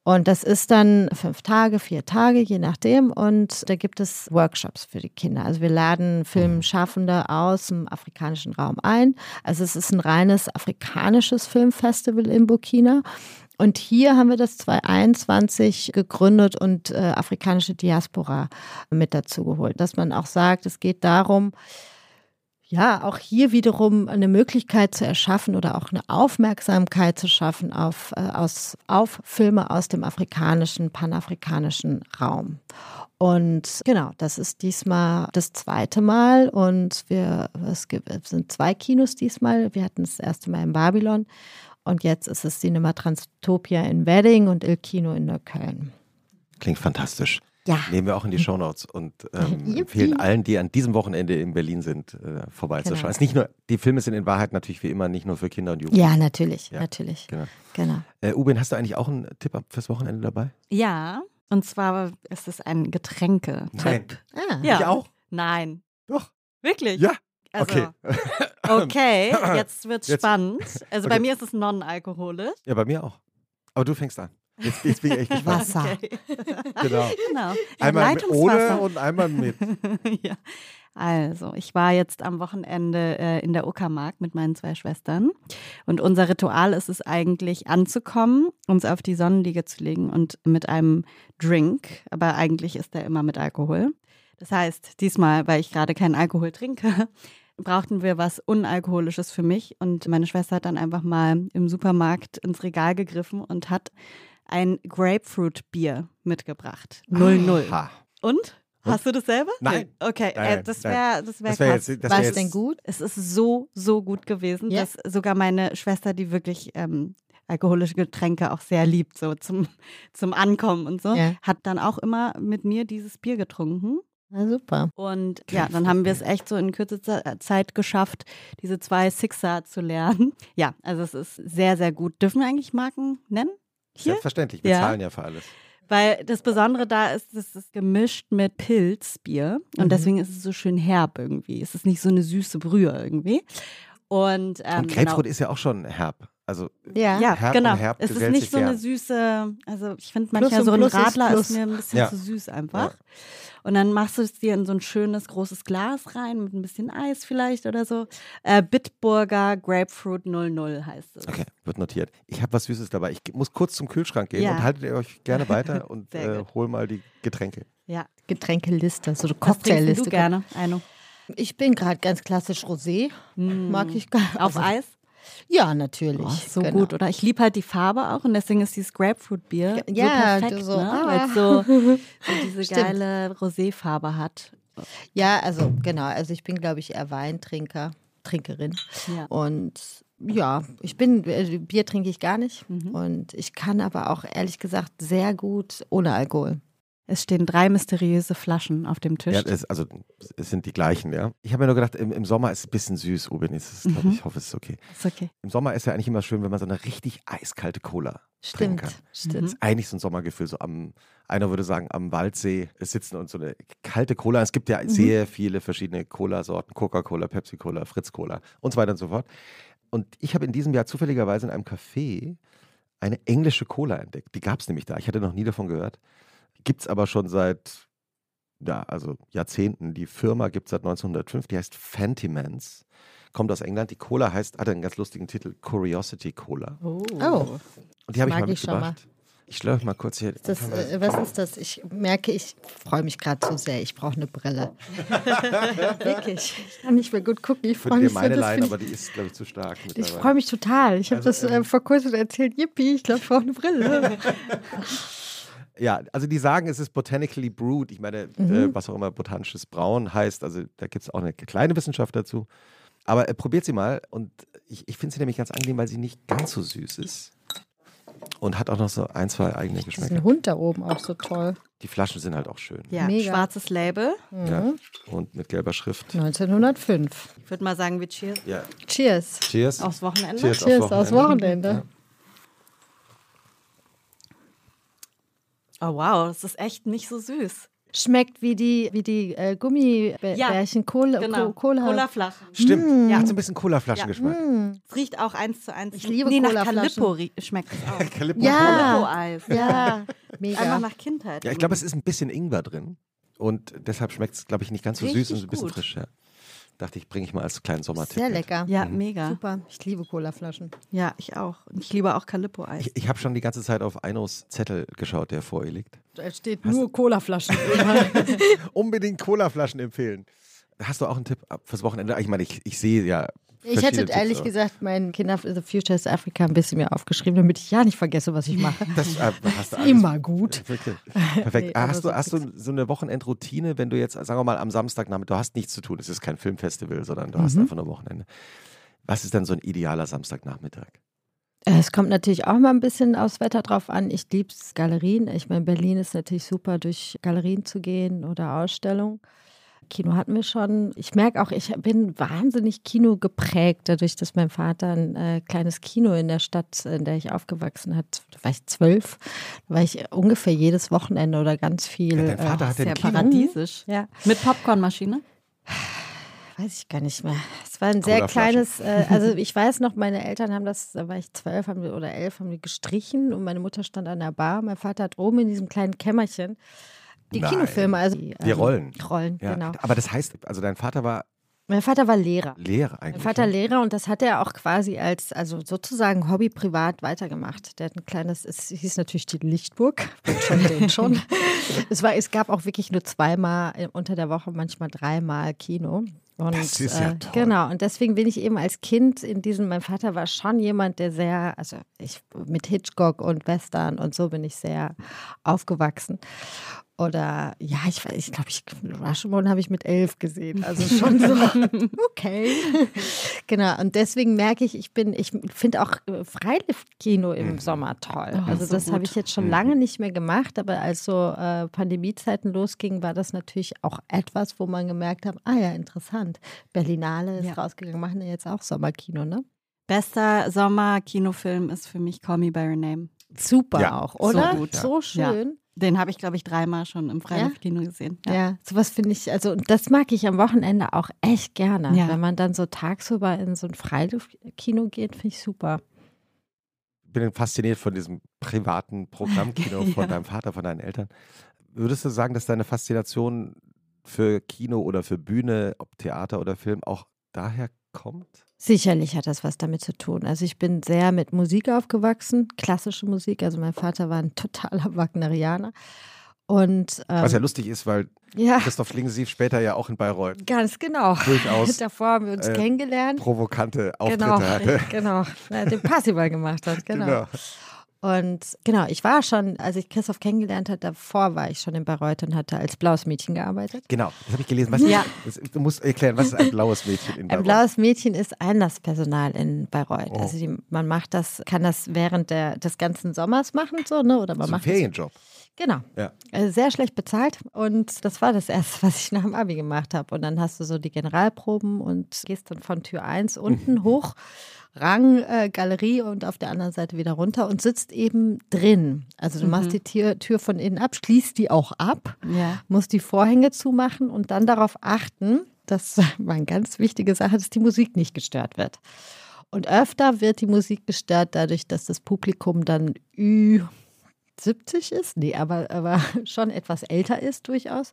Und das ist dann fünf Tage, vier Tage, je nachdem. Und da gibt es Workshops für die Kinder. Also wir laden Filmschaffende aus dem afrikanischen Raum ein. Also es ist ein reines afrikanisches Filmfestival in Burkina. Und hier haben wir das 2021 gegründet und äh, afrikanische Diaspora mit dazu geholt. Dass man auch sagt, es geht darum, ja, auch hier wiederum eine Möglichkeit zu erschaffen oder auch eine Aufmerksamkeit zu schaffen auf, äh, aus, auf Filme aus dem afrikanischen, panafrikanischen Raum. Und genau, das ist diesmal das zweite Mal und wir, es, gibt, es sind zwei Kinos diesmal. Wir hatten das erste Mal in Babylon und jetzt ist es Cinema Transtopia in Wedding und Il Kino in Neukölln. Klingt fantastisch. Ja. Nehmen wir auch in die Shownotes und ähm, empfehlen allen, die an diesem Wochenende in Berlin sind, äh, vorbeizuschauen. Genau. Es nicht nur, die Filme sind in Wahrheit natürlich wie immer nicht nur für Kinder und Jugendliche. Ja, natürlich, ja. natürlich. Genau. genau. Äh, Ubin, hast du eigentlich auch einen Tipp fürs Wochenende dabei? Ja, und zwar ist es ein Getränke-Tipp. Ah. Ja. Ich auch? Nein. Doch. Wirklich? Ja. Also, okay. okay, jetzt wird's jetzt. spannend. Also okay. bei mir ist es non-alkoholisch. Ja, bei mir auch. Aber du fängst an. Jetzt, jetzt bin ich echt gespannt. Wasser. Okay. Genau. genau. Einmal mit ohne und einmal mit. ja. Also, ich war jetzt am Wochenende äh, in der Uckermark mit meinen zwei Schwestern. Und unser Ritual ist es eigentlich, anzukommen, uns auf die Sonnenliege zu legen und mit einem Drink, aber eigentlich ist der immer mit Alkohol. Das heißt, diesmal, weil ich gerade keinen Alkohol trinke, brauchten wir was Unalkoholisches für mich. Und meine Schwester hat dann einfach mal im Supermarkt ins Regal gegriffen und hat ein Grapefruit-Bier mitgebracht. 00. Ha. Und? Hast du das selber? Nein. Nee. Okay, Nein, äh, das wäre das wär Das wäre krass. jetzt, das War wär es denn gut? Es ist so, so gut gewesen, Ja. dass sogar meine Schwester, die wirklich ähm, alkoholische Getränke auch sehr liebt, so zum, zum Ankommen und so, Ja. hat dann auch immer mit mir dieses Bier getrunken. Na super. Und ja, dann haben wir es echt so in kürzester Zeit geschafft, diese zwei Sixer zu lernen. Ja, also es ist sehr, sehr gut. Dürfen wir eigentlich Marken nennen? Hier? Selbstverständlich, wir Ja. zahlen ja für alles. Weil das Besondere da ist, es ist gemischt mit Pilzbier und Mhm. deswegen ist es so schön herb irgendwie. Es ist nicht so eine süße Brühe irgendwie. Und, ähm, Und Grapefruit ist ja auch schon herb. Also Ja. ja, herb genau. und herb es ist nicht so eine süße, also ich finde manchmal so ein ist Radler ist, Plus. mir ein bisschen Ja. zu süß einfach. Und dann machst du es dir in so ein schönes großes Glas rein mit ein bisschen Eis vielleicht oder so. Äh, Bitburger Grapefruit 00 heißt es. Okay, wird notiert. Ich habe was Süßes dabei. Ich muss kurz zum Kühlschrank gehen Ja. und haltet ihr euch gerne weiter und äh, hol mal die Getränke. Ja. Getränkeliste, so eine Cocktailliste. du gerne, Eino? Ich bin gerade ganz klassisch Rosé. Mag ich gar Auf also, Eis? Ja, natürlich. Oh, so genau. gut, oder? Ich liebe halt die Farbe auch und deswegen ist dieses Grapefruit-Bier Ja, so perfekt, so, ne? ah. weil es so, so diese Stimmt. geile Roséfarbe hat. Ja, also genau. Also ich bin, glaube ich, eher Weintrinker, Trinkerin. Ja. Und ja, ich bin, äh, Bier trinke ich gar nicht. Mhm. Und ich kann aber auch ehrlich gesagt sehr gut ohne Alkohol. Es stehen drei mysteriöse Flaschen auf dem Tisch. Ja, es, also es sind die gleichen, ja. Ich habe mir nur gedacht, im, im Sommer ist es ein bisschen süß, Ubin. Ist Mhm. ich, hoffe, es ist okay. ist okay. Im Sommer ist ja eigentlich immer schön, wenn man so eine richtig eiskalte Cola trinken Stimmt, kann. stimmt. Mhm. ist eigentlich so ein Sommergefühl, so am, einer würde sagen, am Waldsee sitzen und so eine kalte Cola. Es gibt ja Mhm. sehr viele verschiedene Cola-Sorten, Coca-Cola, Pepsi-Cola, Fritz-Cola und so weiter und so fort. Und ich habe in diesem Jahr zufälligerweise in einem Café eine englische Cola entdeckt. Die gab es nämlich da. Ich hatte noch nie davon gehört. Gibt es aber schon seit, ja, also Jahrzehnten. Die Firma gibt es seit 1905. Die heißt Fantimans. Kommt aus England. Die Cola heißt, hat einen ganz lustigen Titel, Curiosity Cola. Oh. Oh, Und die habe ich Mag mal ich schon mal. mitgebracht. Ich schlage euch mal kurz hier. das, äh, was ist das? Ich merke, ich freue mich gerade zu sehr. Ich brauche eine Brille. Wirklich. Ich kann nicht mehr gut gucken. Ich freue dir mich so. meine leihen, find aber die ist, glaube ich, zu stark. ich freue mich total. Ich habe Also, das äh, ähm, vor kurzem erzählt. Yippie, ich glaube, ich brauche eine Brille. Ja, also die sagen, es ist botanically brewed. Ich meine, Mhm. äh, was auch immer botanisches Brauen heißt. Also da gibt es auch eine kleine Wissenschaft dazu. Aber äh, probiert sie mal. Und ich, ich finde sie nämlich ganz angenehm, weil sie nicht ganz so süß ist. Und hat auch noch so ein, zwei eigene Das ist Geschmäcker. ein Hund da oben auch so toll. Die Flaschen sind halt auch schön. Ja, Mega. schwarzes Label. Ja. Und mit gelber Schrift. 1905. Ich würde mal sagen, wir cheers Ja. Cheers. Cheers. aufs Wochenende. Cheers. Cheers aufs aus Wochenende. Wochenende. Oh wow, das ist echt nicht so süß. Schmeckt wie die, wie die äh, Gummibärchen Cola. Genau. Co Cola. Colaflaschen. Stimmt. Mm. Hat so ein bisschen Cola-Flaschengeschmack. Es riecht auch eins zu eins. Ich liebe nee, nach Colaflaschen. Calippo schmeckt es auch. Calippo Ja. Cola. Calippo-Eis. Ja, Einfach mega. nach Kindheit. Ja, ich glaube, es ist ein bisschen Ingwer drin. Und deshalb schmeckt es, glaube ich, nicht ganz so süß Richtig und ein bisschen gut. frisch. Dachte ich, bringe ich mal als kleinen Sommertipp. Sehr mit. lecker. Ja, mega. Super. Ich liebe Colaflaschen. Ja, ich auch. Ich liebe auch Calippo-Eis. Ich, ich habe schon die ganze Zeit auf Einos Zettel geschaut, der vor ihr liegt. Da steht nur Colaflaschen. Unbedingt Colaflaschen empfehlen. Hast du auch einen Tipp fürs Wochenende? Ich meine, ich, ich sehe ja. Ich hätte Tipps, ehrlich aber gesagt meinen Kinder The Future is Africa ein bisschen mehr aufgeschrieben, damit ich ja nicht vergesse, was ich mache. Das äh, hast du alles. Immer gut. Wirklich. Perfekt. Nee, Ah, hast du, so hast du so eine Wochenendroutine, wenn du jetzt, sagen wir mal, am Samstagnachmittag, du hast nichts zu tun, es ist kein Filmfestival, sondern du Mhm. hast einfach nur Wochenende. Was ist dann so ein idealer Samstagnachmittag? Äh, Es kommt natürlich auch mal ein bisschen aufs Wetter drauf an. Ich liebe Galerien. Ich meine, Berlin ist natürlich super, durch Galerien zu gehen oder Ausstellungen. Kino hatten wir schon. Ich merke auch, ich bin wahnsinnig Kino geprägt, dadurch, dass mein Vater ein äh, kleines Kino in der Stadt, in der ich aufgewachsen hat, da war ich zwölf, da war ich ungefähr jedes Wochenende oder ganz viel. Ja, dein Vater äh, hat ja Sehr ein Kino. paradiesisch. ja, Mit Popcornmaschine? weiß ich gar nicht mehr. Es war ein sehr kleines, äh, also ich weiß noch, meine Eltern haben das, da war ich zwölf haben wir, oder elf, haben die gestrichen und meine Mutter stand an der Bar. Mein Vater hat oben in diesem kleinen Kämmerchen die Nein. Kinofilme, also die, Die Rollen. Rollen, Ja, genau. Aber das heißt, also dein Vater war Mein Vater war Lehrer. Lehrer Mein eigentlich. Vater ne? Lehrer und das hat er auch quasi als, also sozusagen Hobby privat weitergemacht. Der hat ein kleines, es hieß natürlich die Lichtburg, schon den schon. Es, war, es gab auch wirklich nur zweimal unter der Woche, manchmal dreimal Kino. Und, Das ist ja äh, toll. Genau, und deswegen bin ich eben als Kind in diesem, mein Vater war schon jemand, der sehr, also ich mit Hitchcock und Western und so bin ich sehr aufgewachsen. Oder ja, ich weiß, ich glaube, ich Rashomon habe ich mit elf gesehen. Also schon so, okay. genau. Und deswegen merke ich, ich bin, ich finde auch äh, Freiluftkino im Sommer toll. Oh, also so das habe ich jetzt schon lange nicht mehr gemacht, aber als so äh, Pandemiezeiten losgingen, war das natürlich auch etwas, wo man gemerkt hat, ah ja, interessant. Berlinale ist Ja. rausgegangen, machen ja jetzt auch Sommerkino, ne? Bester Sommer-Kinofilm ist für mich Call Me By Your Name. Super Ja, auch, so oder? gut, ja. So schön. Den habe ich, glaube ich, dreimal schon im Freiluftkino gesehen. Ja, sowas finde ich, also und das mag ich am Wochenende auch echt gerne. Ja. Wenn man dann so tagsüber in so ein Freiluftkino geht, finde ich super. bin fasziniert von diesem privaten Programmkino von Ja. deinem Vater, von deinen Eltern. Würdest du sagen, dass deine Faszination für Kino oder für Bühne, ob Theater oder Film, auch daher kommt? Sicherlich hat das was damit zu tun. Also ich bin sehr mit Musik aufgewachsen, klassische Musik. Also mein Vater war ein totaler Wagnerianer. Und ähm, Was ja lustig ist, weil ja, Christoph Schlingensief später ja auch in Bayreuth ganz genau. durchaus Davor haben wir uns äh, kennengelernt. provokante Auftritte Genau, hatte. genau. Den Parsival gemacht hat, genau. Und genau, ich war schon, als ich Christoph kennengelernt habe, davor war ich schon in Bayreuth und hatte als blaues Mädchen gearbeitet. Genau, das habe ich gelesen. Was, Ja. das, du musst erklären, was ist ein blaues Mädchen in Ein Bayreuth? blaues Mädchen ist Einlasspersonal in Bayreuth. Oh. Also die, man macht das, kann das während der, des ganzen Sommers machen, so, ne? Oder man so ein macht das, Ferienjob. Genau. Ja. Also sehr schlecht bezahlt. Und das war das Erste, was ich nach dem Abi gemacht habe. Und dann hast du so die Generalproben und gehst dann von Tür 1 unten hoch, Rang, äh, Galerie und auf der anderen Seite wieder runter und sitzt eben drin. Also du machst die Tür, Tür von innen ab, schließt die auch ab, Ja. musst die Vorhänge zumachen und dann darauf achten, das war eine ganz wichtige Sache, dass die Musik nicht gestört wird. Und öfter wird die Musik gestört dadurch, dass das Publikum dann Ü 70 ist, nee, aber, aber schon etwas älter ist durchaus,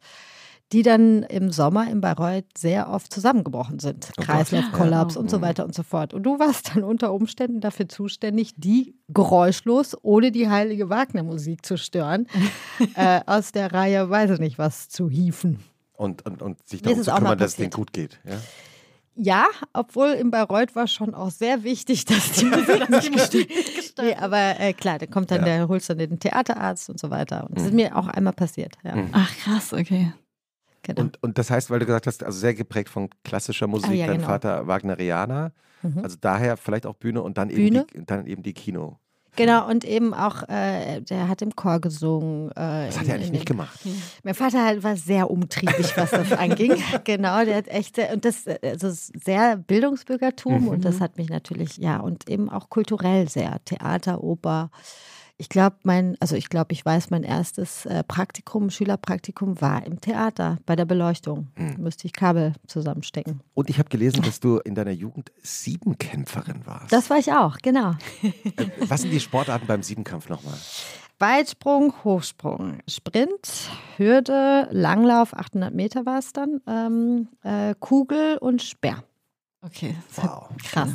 die dann im Sommer in Bayreuth sehr oft zusammengebrochen sind. Oh. Kreislaufkollaps Ja. und so weiter und so fort. Und du warst dann unter Umständen dafür zuständig, die geräuschlos, ohne die heilige Wagner-Musik zu stören, äh, aus der Reihe, weiß ich nicht, was zu hieven. Und, und, und sich darum zu kümmern, dass es denen gut geht. Ja? Ja, obwohl in Bayreuth war schon auch sehr wichtig, dass die Musik nicht gestört nee, aber äh, klar, da kommt dann Ja. der, holst dann den Theaterarzt und so weiter. Und das ist mir auch einmal passiert. Ja, Mhm. Ach, krass, okay. Genau. Und, und das heißt, weil du gesagt hast, also sehr geprägt von klassischer Musik, Ah, ja, dein genau. Vater Wagnerianer, Mhm. also daher vielleicht auch Bühne und dann Bühne. eben die, dann eben die Kino. Genau, und eben auch, äh, der hat im Chor gesungen. Äh, Das hat er eigentlich in nicht dem- gemacht. Mein Vater halt war sehr umtriebig, was das anging. Genau, der hat echt sehr, und das also sehr Bildungsbürgertum Mhm. und das hat mich natürlich, ja, und eben auch kulturell sehr. Theater, Oper. Ich glaube, mein, also ich glaube, ich weiß, mein erstes äh, Praktikum, Schülerpraktikum war im Theater bei der Beleuchtung. Mhm. Da müsste ich Kabel zusammenstecken. Und ich habe gelesen, dass du in deiner Jugend Siebenkämpferin warst. Das war ich auch, genau. Äh, Was sind die Sportarten beim Siebenkampf nochmal? Weitsprung, Hochsprung, Sprint, Hürde, Langlauf, 800 Meter war es dann, ähm, äh, Kugel und Speer. Okay, Wow. krass.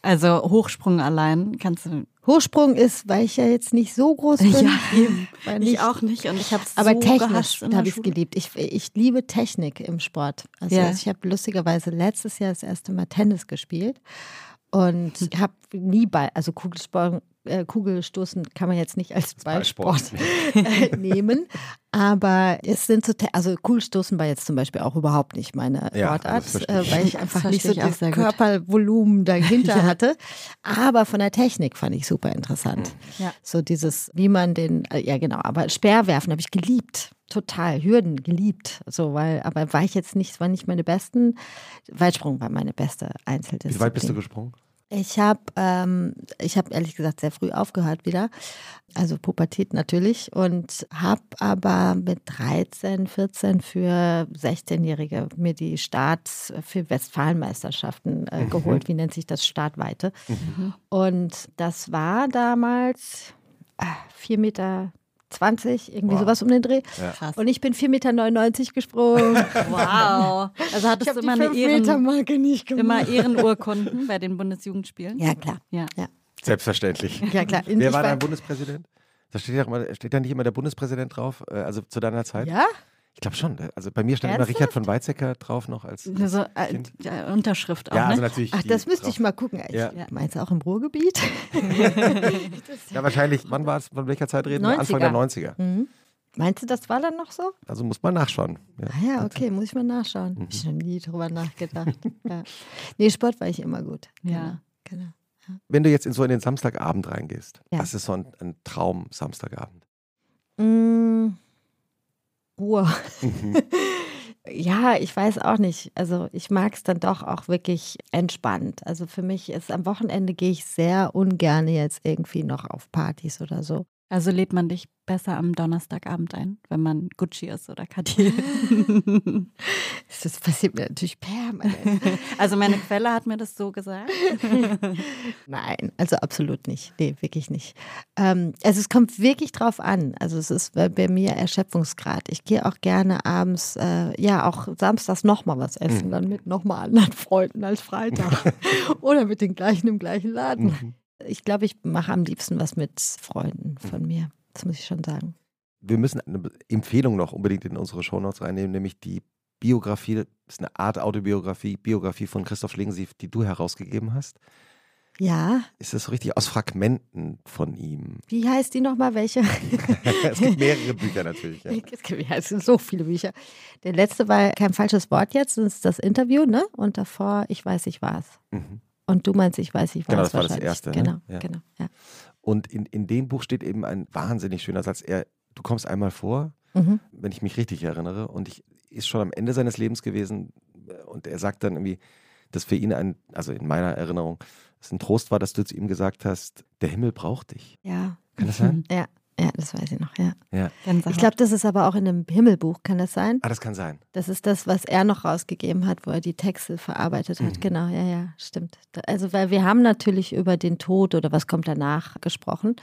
Also Hochsprung allein kannst du. Hochsprung ist, weil ich ja jetzt nicht so groß bin. Ja, eben. Ich auch nicht und ich habe es Aber so technisch habe ich es geliebt. Ich, ich liebe Technik im Sport. Also Ja. ich habe lustigerweise letztes Jahr das erste Mal Tennis gespielt und habe nie Ball, also Kugelsport, äh, Kugelstoßen kann man jetzt nicht als Ballsport äh, nehmen. Aber es sind so, also Kugelstoßen war jetzt zum Beispiel auch überhaupt nicht meine Ja, Sportart, äh, ich. weil ich einfach nicht so das. Körpervolumen dahinter Ja. hatte. Aber von der Technik fand ich super interessant. Ja. So dieses, wie man den, äh, ja genau, aber Speerwerfen habe ich geliebt. Total, Hürden geliebt. So, weil, aber war ich jetzt nicht, es waren nicht meine besten. Weitsprung war meine beste Einzeldisziplin. Wie weit bist du gesprungen? Ich habe, ähm, ich habe ehrlich gesagt sehr früh aufgehört wieder, also Pubertät natürlich. Und habe aber mit 13, 14 für 16-Jährige mir die Starts für Westfalenmeisterschaften äh, geholt. Wie nennt sich das? Startweite? Und das war damals äh, 4 Meter 20, irgendwie Wow. sowas um den Dreh. Ja. Krass. Und ich bin 4,99 Meter gesprungen. Wow. Also hattest du die immer eine 5 Ehren, immer Ehrenurkunden bei den Bundesjugendspielen? Ja, klar. Ja. Ja, Selbstverständlich. ja klar. Wer war dein Bundespräsident? Da steht, ja immer, steht da nicht immer der Bundespräsident drauf, äh, also zu deiner Zeit? Ja? Ich glaube schon. Also bei mir stand immer Ernsthaft? Richard von Weizsäcker drauf noch als, als Also, äh, Kind. ja, Unterschrift auch, Ja, also ne? natürlich. Ach, das müsste drauf. ich mal gucken. Ich, Ja. Meinst du auch im Ruhrgebiet? Ja, wahrscheinlich. Wann war es? Von welcher Zeit reden wir? 90er. Anfang der 90er. Mhm. Meinst du, das war dann noch so? Also muss man nachschauen. Ja. Ah ja, okay, muss ich mal nachschauen. Hab ich noch nie drüber nachgedacht. ja. Nee, Sport war ich immer gut. Ja. Genau. genau. Wenn du jetzt in so in den Samstagabend reingehst, Ja. was ist so ein, ein Traum Samstagabend? Ruhe. Mhm. Ja, ich weiß auch nicht. Also ich mag es dann doch auch wirklich entspannt. Also für mich ist am Wochenende gehe ich sehr ungern jetzt irgendwie noch auf Partys oder so. Also lädt man dich besser am Donnerstagabend ein, wenn man Gucci ist oder Cartier. Das passiert mir natürlich permanent. also meine Quelle hat mir das so gesagt. Nein, also absolut nicht. Nee, wirklich nicht. Ähm, also es kommt wirklich drauf an. Also es ist bei, mir Erschöpfungsgrad. Ich gehe auch gerne abends, äh, ja, auch samstags nochmal was essen, dann mit nochmal anderen Freunden als Freitag. Oder mit den gleichen im gleichen Laden. Mhm. Ich glaube, ich mache am liebsten was mit Freunden von mir. Das muss ich schon sagen. Wir müssen eine Empfehlung noch unbedingt in unsere Shownotes reinnehmen, nämlich die Biografie, das ist eine Art Autobiografie, Biografie von Christoph Schlingensief, die du herausgegeben hast. Ja, Ist das so richtig aus Fragmenten von ihm? wie heißt die nochmal? Welche? es gibt mehrere Bücher natürlich. Ja. Es gibt ja, es sind so viele Bücher. Der letzte war kein falsches Wort jetzt, das ist das Interview, ne? Und davor, ich weiß, ich war's. Mhm. Und du meinst, ich weiß, ich war's. Genau, das war das erste, ne? Genau, Ja. genau. Ja. Und in, in dem Buch steht eben ein wahnsinnig schöner Satz. Er, du kommst einmal vor, Mhm. wenn ich mich richtig erinnere, und ich ist schon am Ende seines Lebens gewesen. Und er sagt dann irgendwie, dass für ihn ein, also in meiner Erinnerung, es ein Trost war, dass du zu ihm gesagt hast, der Himmel braucht dich. ja. Kann das sein? Ja, ja, das weiß ich noch, ja. Ja. Ich glaube, das ist aber auch in einem Himmelbuch, kann das sein? Ah, das kann sein. Das ist das, was er noch rausgegeben hat, wo er die Texte verarbeitet hat. Mhm. Genau, ja, ja, stimmt. Also, weil wir haben natürlich über den Tod oder was kommt danach gesprochen.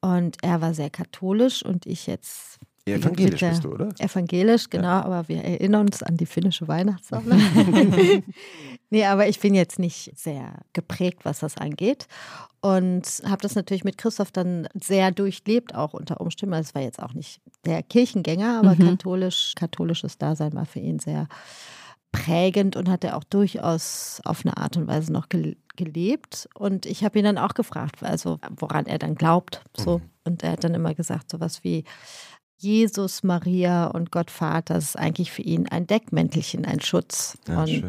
Und er war sehr katholisch und ich jetzt Evangelisch bist du, oder? evangelisch, genau, aber wir erinnern uns an die finnische Weihnachtssonne. nee, aber ich bin jetzt nicht sehr geprägt, was das angeht. Und habe das natürlich mit Christoph dann sehr durchlebt, auch unter Umständen. Also Es war jetzt auch nicht der Kirchengänger, aber Mhm. katholisch, katholisches Dasein war für ihn sehr prägend und hat er auch durchaus auf eine Art und Weise noch gel gelebt. Und ich habe ihn dann auch gefragt, also woran er dann glaubt. So. Und er hat dann immer gesagt, sowas wie Jesus, Maria und Gott Vater, das ist eigentlich für ihn ein Deckmäntelchen, ein Schutz. Ja, und,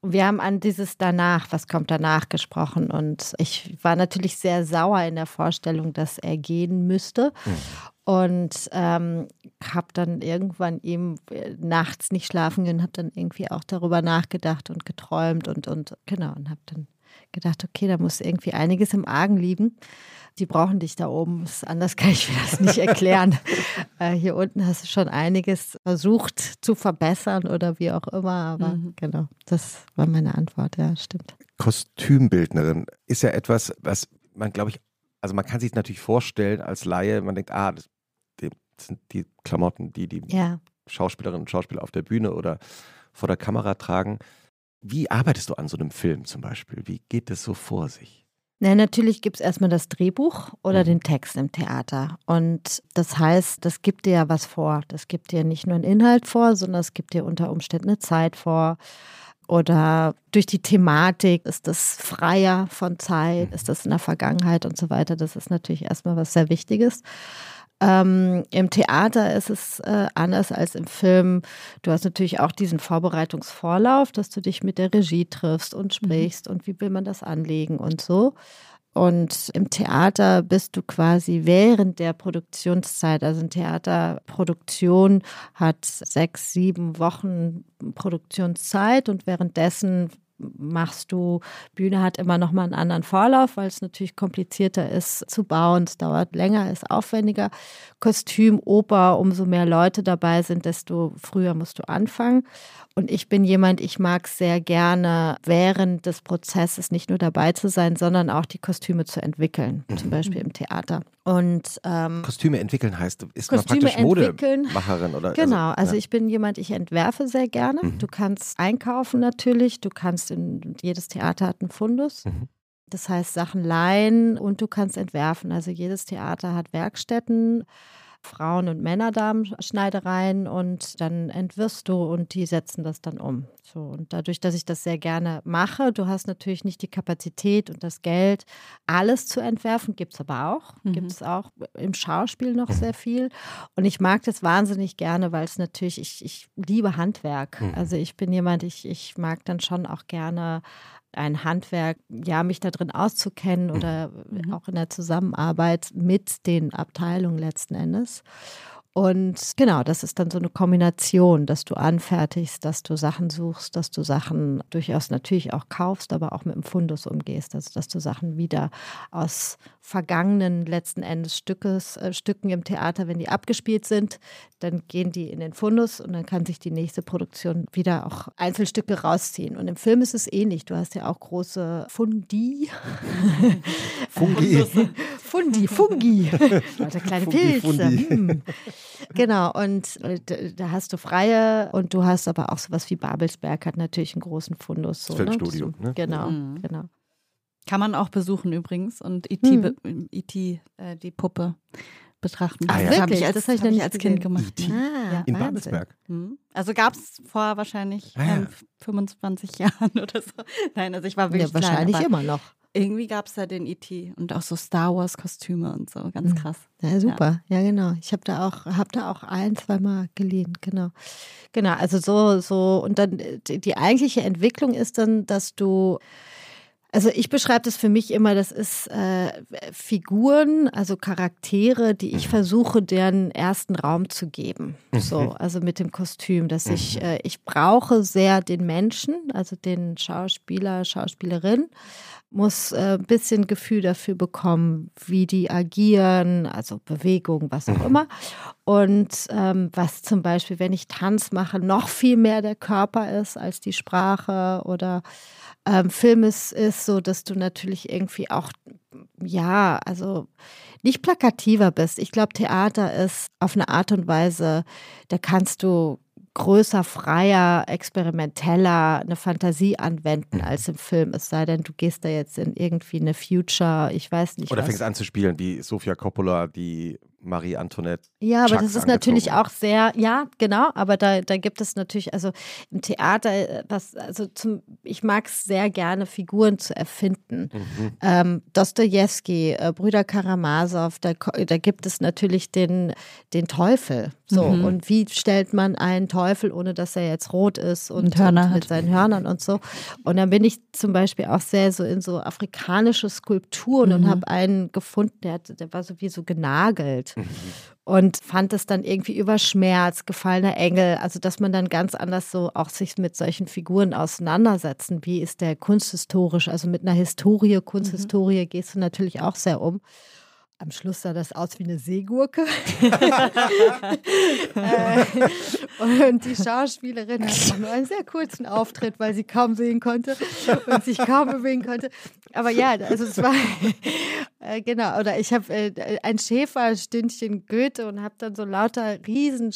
und wir haben an dieses danach, was kommt danach gesprochen. Und ich war natürlich sehr sauer in der Vorstellung, dass er gehen müsste. Und ähm, habe dann irgendwann ihm äh, nachts nicht schlafen können, habe dann irgendwie auch darüber nachgedacht und geträumt und, und genau, und habe dann gedacht, okay, da muss irgendwie einiges im Argen liegen. Die brauchen dich da oben, anders kann ich mir das nicht erklären. äh, hier unten hast du schon einiges versucht zu verbessern oder wie auch immer, aber Mhm. genau, das war meine Antwort, ja, stimmt. Kostümbildnerin ist ja etwas, was man, glaube ich, also man kann sich natürlich vorstellen als Laie, man denkt, ah, das, die- das sind die Klamotten, die die Ja. Schauspielerinnen und Schauspieler auf der Bühne oder vor der Kamera tragen. Wie arbeitest du an so einem Film zum Beispiel? Wie geht es so vor sich? Na, natürlich gibt es erstmal das Drehbuch oder Mhm. den Text im Theater. Und das heißt, das gibt dir ja was vor. Das gibt dir nicht nur einen Inhalt vor, sondern es gibt dir unter Umständen eine Zeit vor. Oder durch die Thematik ist das freier von Zeit, ist das in der Vergangenheit und so weiter. Das ist natürlich erstmal was sehr Wichtiges. Ähm, Im Theater ist es äh, anders als im Film. Du hast natürlich auch diesen Vorbereitungsvorlauf, dass du dich mit der Regie triffst und sprichst und wie will man das anlegen und so. Und im Theater bist du quasi während der Produktionszeit, also eine Theaterproduktion hat sechs, sieben Wochen Produktionszeit und währenddessen machst du, Bühne hat immer noch mal einen anderen Vorlauf, weil es natürlich komplizierter ist zu bauen, es dauert länger, ist aufwendiger. Kostüm, Oper, umso mehr Leute dabei sind, desto früher musst du anfangen. Und ich bin jemand, ich mag sehr gerne, während des Prozesses nicht nur dabei zu sein, sondern auch die Kostüme zu entwickeln, zum Beispiel im Theater. Und ähm, Kostüme entwickeln heißt, ist Kostüme man praktisch entwickeln. Modemacherin oder? Genau, also ja. ich bin jemand, ich entwerfe sehr gerne. Mhm. Du kannst einkaufen natürlich, du kannst in jedes Theater hat einen Fundus. Mhm. Das heißt Sachen leihen und du kannst entwerfen. Also jedes Theater hat Werkstätten. Frauen- und Männerdamenschneidereien und dann entwirfst du und die setzen das dann um. So, und dadurch, dass ich das sehr gerne mache, du hast natürlich nicht die Kapazität und das Geld, alles zu entwerfen, gibt es aber auch. Mhm. Gibt es auch im Schauspiel noch sehr viel. Und ich mag das wahnsinnig gerne, weil es natürlich, ich, ich liebe Handwerk. Mhm. Also ich bin jemand, ich, ich mag dann schon auch gerne ein Handwerk, ja, mich da drin auszukennen oder mhm. auch in der Zusammenarbeit mit den Abteilungen letzten Endes. Und genau, das ist dann so eine Kombination, dass du anfertigst, dass du Sachen suchst, dass du Sachen durchaus natürlich auch kaufst, aber auch mit dem Fundus umgehst. Also dass du Sachen wieder aus vergangenen letzten Endes Stückes, äh, Stücken im Theater, wenn die abgespielt sind, dann gehen die in den Fundus und dann kann sich die nächste Produktion wieder auch Einzelstücke rausziehen. Und im Film ist es ähnlich. Du hast ja auch große Fundi. Fungi. Fundi, Fungi. Leute, kleine Pilze. Fundi. Hm. Genau, und äh, da hast du freie und du hast aber auch sowas wie Babelsberg hat natürlich einen großen Fundus. So, das Filmstudio, ne? Genau, mhm. genau. Kann man auch besuchen übrigens und IT, mhm. IT e äh, die Puppe betrachten. Ah, ja. Das habe ich als, das hab ich, hab ich als Kind gemacht. IT? Ah, ja. In Babelsberg? Mhm. Also gab es vor wahrscheinlich ah, ja. ähm, 25 Jahren oder so. Nein, also ich war wirklich ja, Wahrscheinlich klein, immer noch irgendwie gab es da den E.T. und auch so Star Wars-Kostüme und so, ganz hm. krass. Ja, super. Ja, ja genau. Ich habe da auch, habe da auch ein, zweimal geliehen, genau. Genau, also so, so, und dann die, die eigentliche Entwicklung ist dann, dass du also ich beschreibe das für mich immer, das ist äh, Figuren, also Charaktere, die ich mhm. versuche, deren ersten Raum zu geben. So, mhm. also mit dem Kostüm, dass ich, mhm. äh, ich brauche sehr den Menschen, also den Schauspieler, Schauspielerin, muss äh, ein bisschen Gefühl dafür bekommen, wie die agieren, also Bewegung, was auch immer. Und ähm, was zum Beispiel, wenn ich Tanz mache, noch viel mehr der Körper ist als die Sprache oder ähm, Film ist, ist so, dass du natürlich irgendwie auch, ja, also nicht plakativer bist. Ich glaube, Theater ist auf eine Art und Weise, da kannst du größer, freier, experimenteller eine Fantasie anwenden als im Film. Es sei denn, du gehst da jetzt in irgendwie eine Future, ich weiß nicht. Oder was. fängst an zu spielen, wie Sofia Coppola, die Marie Antoinette. Ja, aber Chucks das ist natürlich auch sehr, ja, genau, aber da, da gibt es natürlich, also im Theater, was, also zum, ich mag es sehr gerne, Figuren zu erfinden. Mhm. Ähm, Dostoevsky, äh, Brüder Karamasow, da, da gibt es natürlich den, den Teufel. So, mhm. und wie stellt man einen Teufel, ohne dass er jetzt rot ist und, und, und mit seinen Hörnern und so. Und dann bin ich zum Beispiel auch sehr so in so afrikanische Skulpturen mhm. und habe einen gefunden, der, der war so wie so genagelt. Und fand es dann irgendwie über Schmerz, gefallener Engel, also dass man dann ganz anders so auch sich mit solchen Figuren auseinandersetzen. Wie ist der kunsthistorisch? Also mit einer Historie, Kunsthistorie mhm. gehst du natürlich auch sehr um. Am Schluss sah das aus wie eine Seegurke. Äh, und die Schauspielerin hat auch nur einen sehr kurzen Auftritt, weil sie kaum sehen konnte und sich kaum bewegen konnte. Aber ja, also es war äh, genau. Oder ich habe äh, ein Schäferstündchen Goethe und habe dann so lauter Riesen,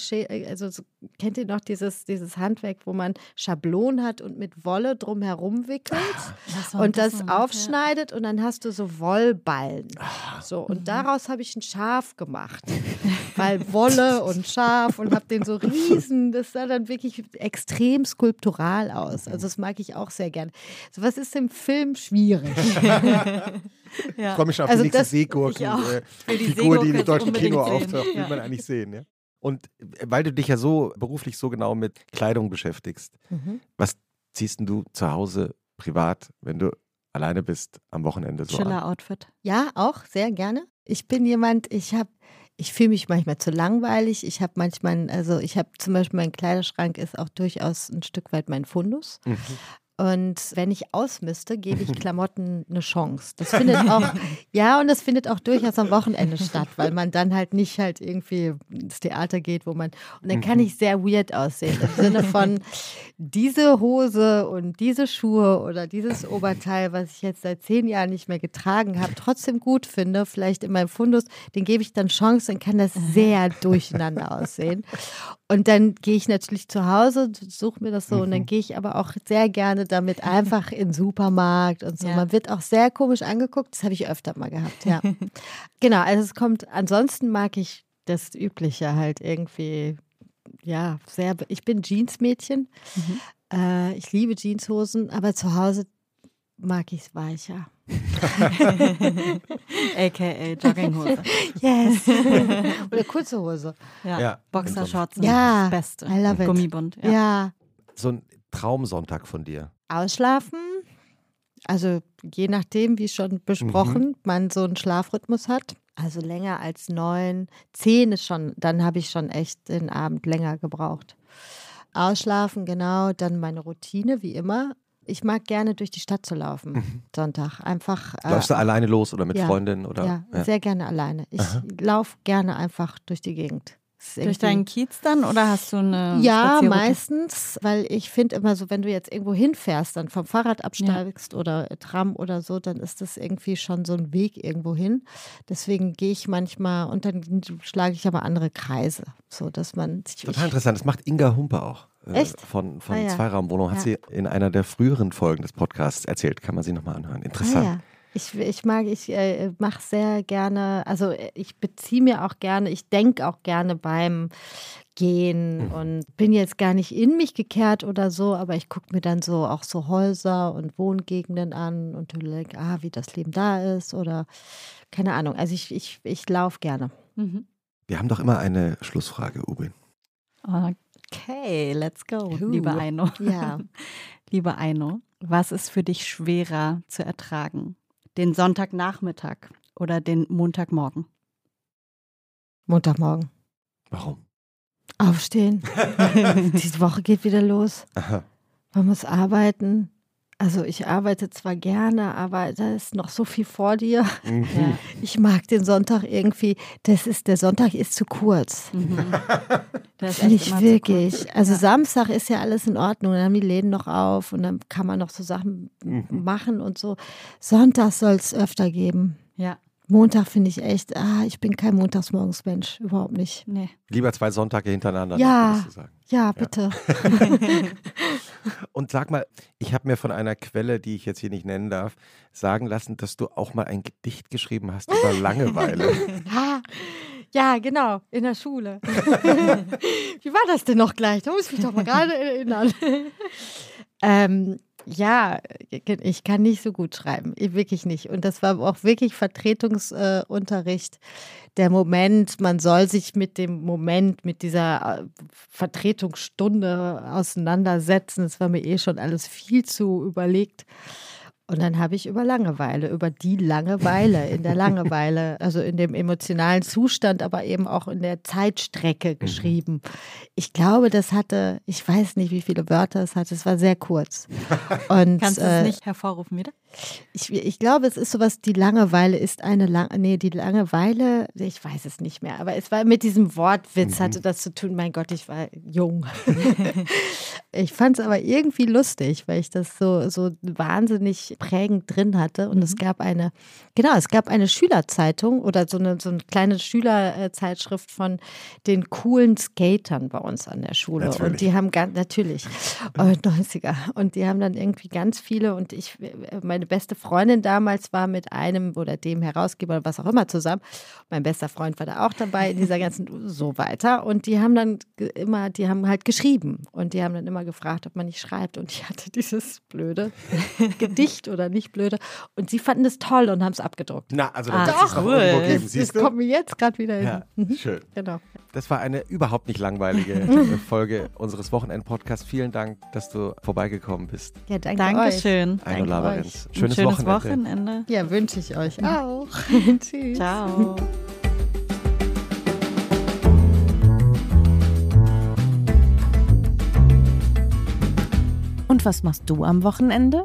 also so, kennt ihr noch dieses dieses Handwerk, wo man Schablonen hat und mit Wolle drumherum wickelt das und das, das aufschneidet ja. und dann hast du so Wollballen. Ah. So und daraus habe ich ein Schaf gemacht. Weil Wolle und Schaf und habe den so riesen, das sah dann wirklich extrem skulptural aus. Also das mag ich auch sehr gern. So was ist im Film schwierig? ja. Ich freue mich schon auf also die nächste Seegurken-Figur, äh, die, Figur, die im deutschen Kino auftaucht, will man eigentlich sehen. Ja? Und äh, weil du dich ja so beruflich so genau mit Kleidung beschäftigst, mhm. was ziehst du zu Hause privat, wenn du alleine bist am Wochenende so Schiller-Outfit. Ja, auch sehr gerne. Ich bin jemand, ich habe ich fühle mich manchmal zu langweilig. Ich habe manchmal, also ich habe zum Beispiel, mein Kleiderschrank ist auch durchaus ein Stück weit mein Fundus. Mhm. Und wenn ich ausmiste, gebe ich Klamotten eine Chance. Das findet auch, ja, und das findet auch durchaus am Wochenende statt, weil man dann halt nicht halt irgendwie ins Theater geht, wo man, und dann kann mhm. ich sehr weird aussehen. Im Sinne von diese Hose und diese Schuhe oder dieses Oberteil, was ich jetzt seit zehn Jahren nicht mehr getragen habe, trotzdem gut finde, vielleicht in meinem Fundus, den gebe ich dann Chance und kann das sehr durcheinander aussehen. Und dann gehe ich natürlich zu Hause, suche mir das so und dann mhm. gehe ich aber auch sehr gerne damit einfach in den Supermarkt und so. Ja. Man wird auch sehr komisch angeguckt. Das habe ich öfter mal gehabt, ja. genau, also es kommt, ansonsten mag ich das Übliche halt irgendwie, ja, sehr. Ich bin Jeansmädchen. Mhm. Äh, ich liebe Jeanshosen, aber zu Hause mag ich es weicher. AKA Jogginghose. Yes. Oder kurze Hose. Ja. Ja. Boxershorts sind Ja, das Beste. I love it. Gummibund. Ja. Ja. So ein Traumsonntag von dir. Ausschlafen. Also je nachdem, wie schon besprochen, man so einen Schlafrhythmus hat. Also länger als neun, zehn ist schon, dann habe ich schon echt den Abend länger gebraucht. Ausschlafen, genau, dann meine Routine, wie immer. Ich mag gerne durch die Stadt zu laufen, Sonntag. Einfach. äh, Läufst du alleine los oder mit ja. Freundinnen? Oder? ja, sehr gerne alleine. Ich laufe gerne einfach durch die Gegend. Durch deinen Kiez dann oder hast du eine ja, meistens, weil ich finde immer so, wenn du jetzt irgendwo hinfährst, dann vom Fahrrad absteigst oder Tram oder so, dann ist das irgendwie schon so ein Weg irgendwo hin. Deswegen gehe ich manchmal und dann schlage ich aber andere Kreise, so dass man sich Total interessant. Das macht Inga Humpe auch. äh, Echt? Von, von Ah, ja. Zweiraumwohnung. Hat Ja. sie in einer der früheren Folgen des Podcasts erzählt. Kann man sie nochmal anhören. Ah, Interessant. ja. Ich, ich mag, ich äh, mache sehr gerne, also äh, ich beziehe mir auch gerne, ich denke auch gerne beim Gehen Mhm. und bin jetzt gar nicht in mich gekehrt oder so, aber ich gucke mir dann so auch so Häuser und Wohngegenden an und überlege, ah, wie das Leben da ist oder keine Ahnung. Also ich, ich, ich laufe gerne. Mhm. Wir haben doch immer eine Schlussfrage, Ubin. Okay, let's go, Huh. liebe Aino. Ja. Liebe Aino, was ist für dich schwerer zu ertragen? Den Sonntagnachmittag oder den Montagmorgen? Montagmorgen. Warum? Aufstehen. Diese Woche geht wieder los. Aha. Man muss arbeiten. Also ich arbeite zwar gerne, aber da ist noch so viel vor dir. Mhm. Ja. Ich mag den Sonntag irgendwie. Das ist der Sonntag ist zu kurz. Mhm. Finde ich wirklich. kurz. Also Ja. Samstag ist ja alles in Ordnung. Dann haben die Läden noch auf und dann kann man noch so Sachen Mhm. machen und so. Sonntag soll es öfter geben. Ja, Montag finde ich echt, ah, ich bin kein Montagsmorgensmensch, überhaupt nicht. nee. Lieber zwei Sonntage hintereinander. Ja. Ja, bitte. Und sag mal, ich habe mir von einer Quelle, die ich jetzt hier nicht nennen darf, sagen lassen, dass du auch mal ein Gedicht geschrieben hast über Langeweile. Ja, genau, in der Schule. Wie war das denn noch gleich? Da muss ich mich doch mal gerade erinnern. ähm, ja, ich kann nicht so gut schreiben, ich wirklich nicht. Und das war auch wirklich Vertretungsunterricht. Äh, der Moment, man soll sich mit dem Moment, mit dieser äh, Vertretungsstunde auseinandersetzen. Das war mir eh schon alles viel zu überlegt. Und dann habe ich über Langeweile, über die Langeweile, in der Langeweile, also in dem emotionalen Zustand, aber eben auch in der Zeitstrecke geschrieben. Ich glaube, das hatte, ich weiß nicht, wie viele Wörter es hatte, es war sehr kurz. Und Kannst du äh, es nicht hervorrufen wieder? ich, ich glaube, es ist sowas, die Langeweile ist eine Lang nee, die Langeweile, ich weiß es nicht mehr, aber es war mit diesem Wortwitz hatte das zu tun. Mein Gott, ich war jung. ich fand es aber irgendwie lustig, weil ich das so, so wahnsinnig prägend drin hatte. Und es gab eine, genau, es gab eine Schülerzeitung oder so eine, so eine kleine Schülerzeitschrift von den coolen Skatern bei uns an der Schule. Natürlich. Und die haben ganz, natürlich, oh, 90er. Und die haben dann irgendwie ganz viele und ich, meine beste Freundin damals war mit einem oder dem Herausgeber oder was auch immer zusammen. Mein bester Freund war da auch dabei in dieser ganzen so weiter. Und die haben dann immer, die haben halt geschrieben und die haben dann immer gefragt, ob man nicht schreibt. Und ich hatte dieses blöde Gedicht oder nicht blöde. Und sie fanden es toll und haben es abgedruckt. Na, also Ah, dann es noch cool. irgendwo geben, Das, siehst das du? kommt mir jetzt gerade wieder hin. Ja, Mhm. schön. Genau. Das war eine überhaupt nicht langweilige Folge unseres Wochenend-Podcasts. Vielen Dank, dass du vorbeigekommen bist. Ja, danke euch. Dankeschön. Aino Danke. Ein Schönes, schönes Wochenende. Wochenende. Ja, wünsche ich euch auch. Tschüss. Ciao. Und was machst du am Wochenende?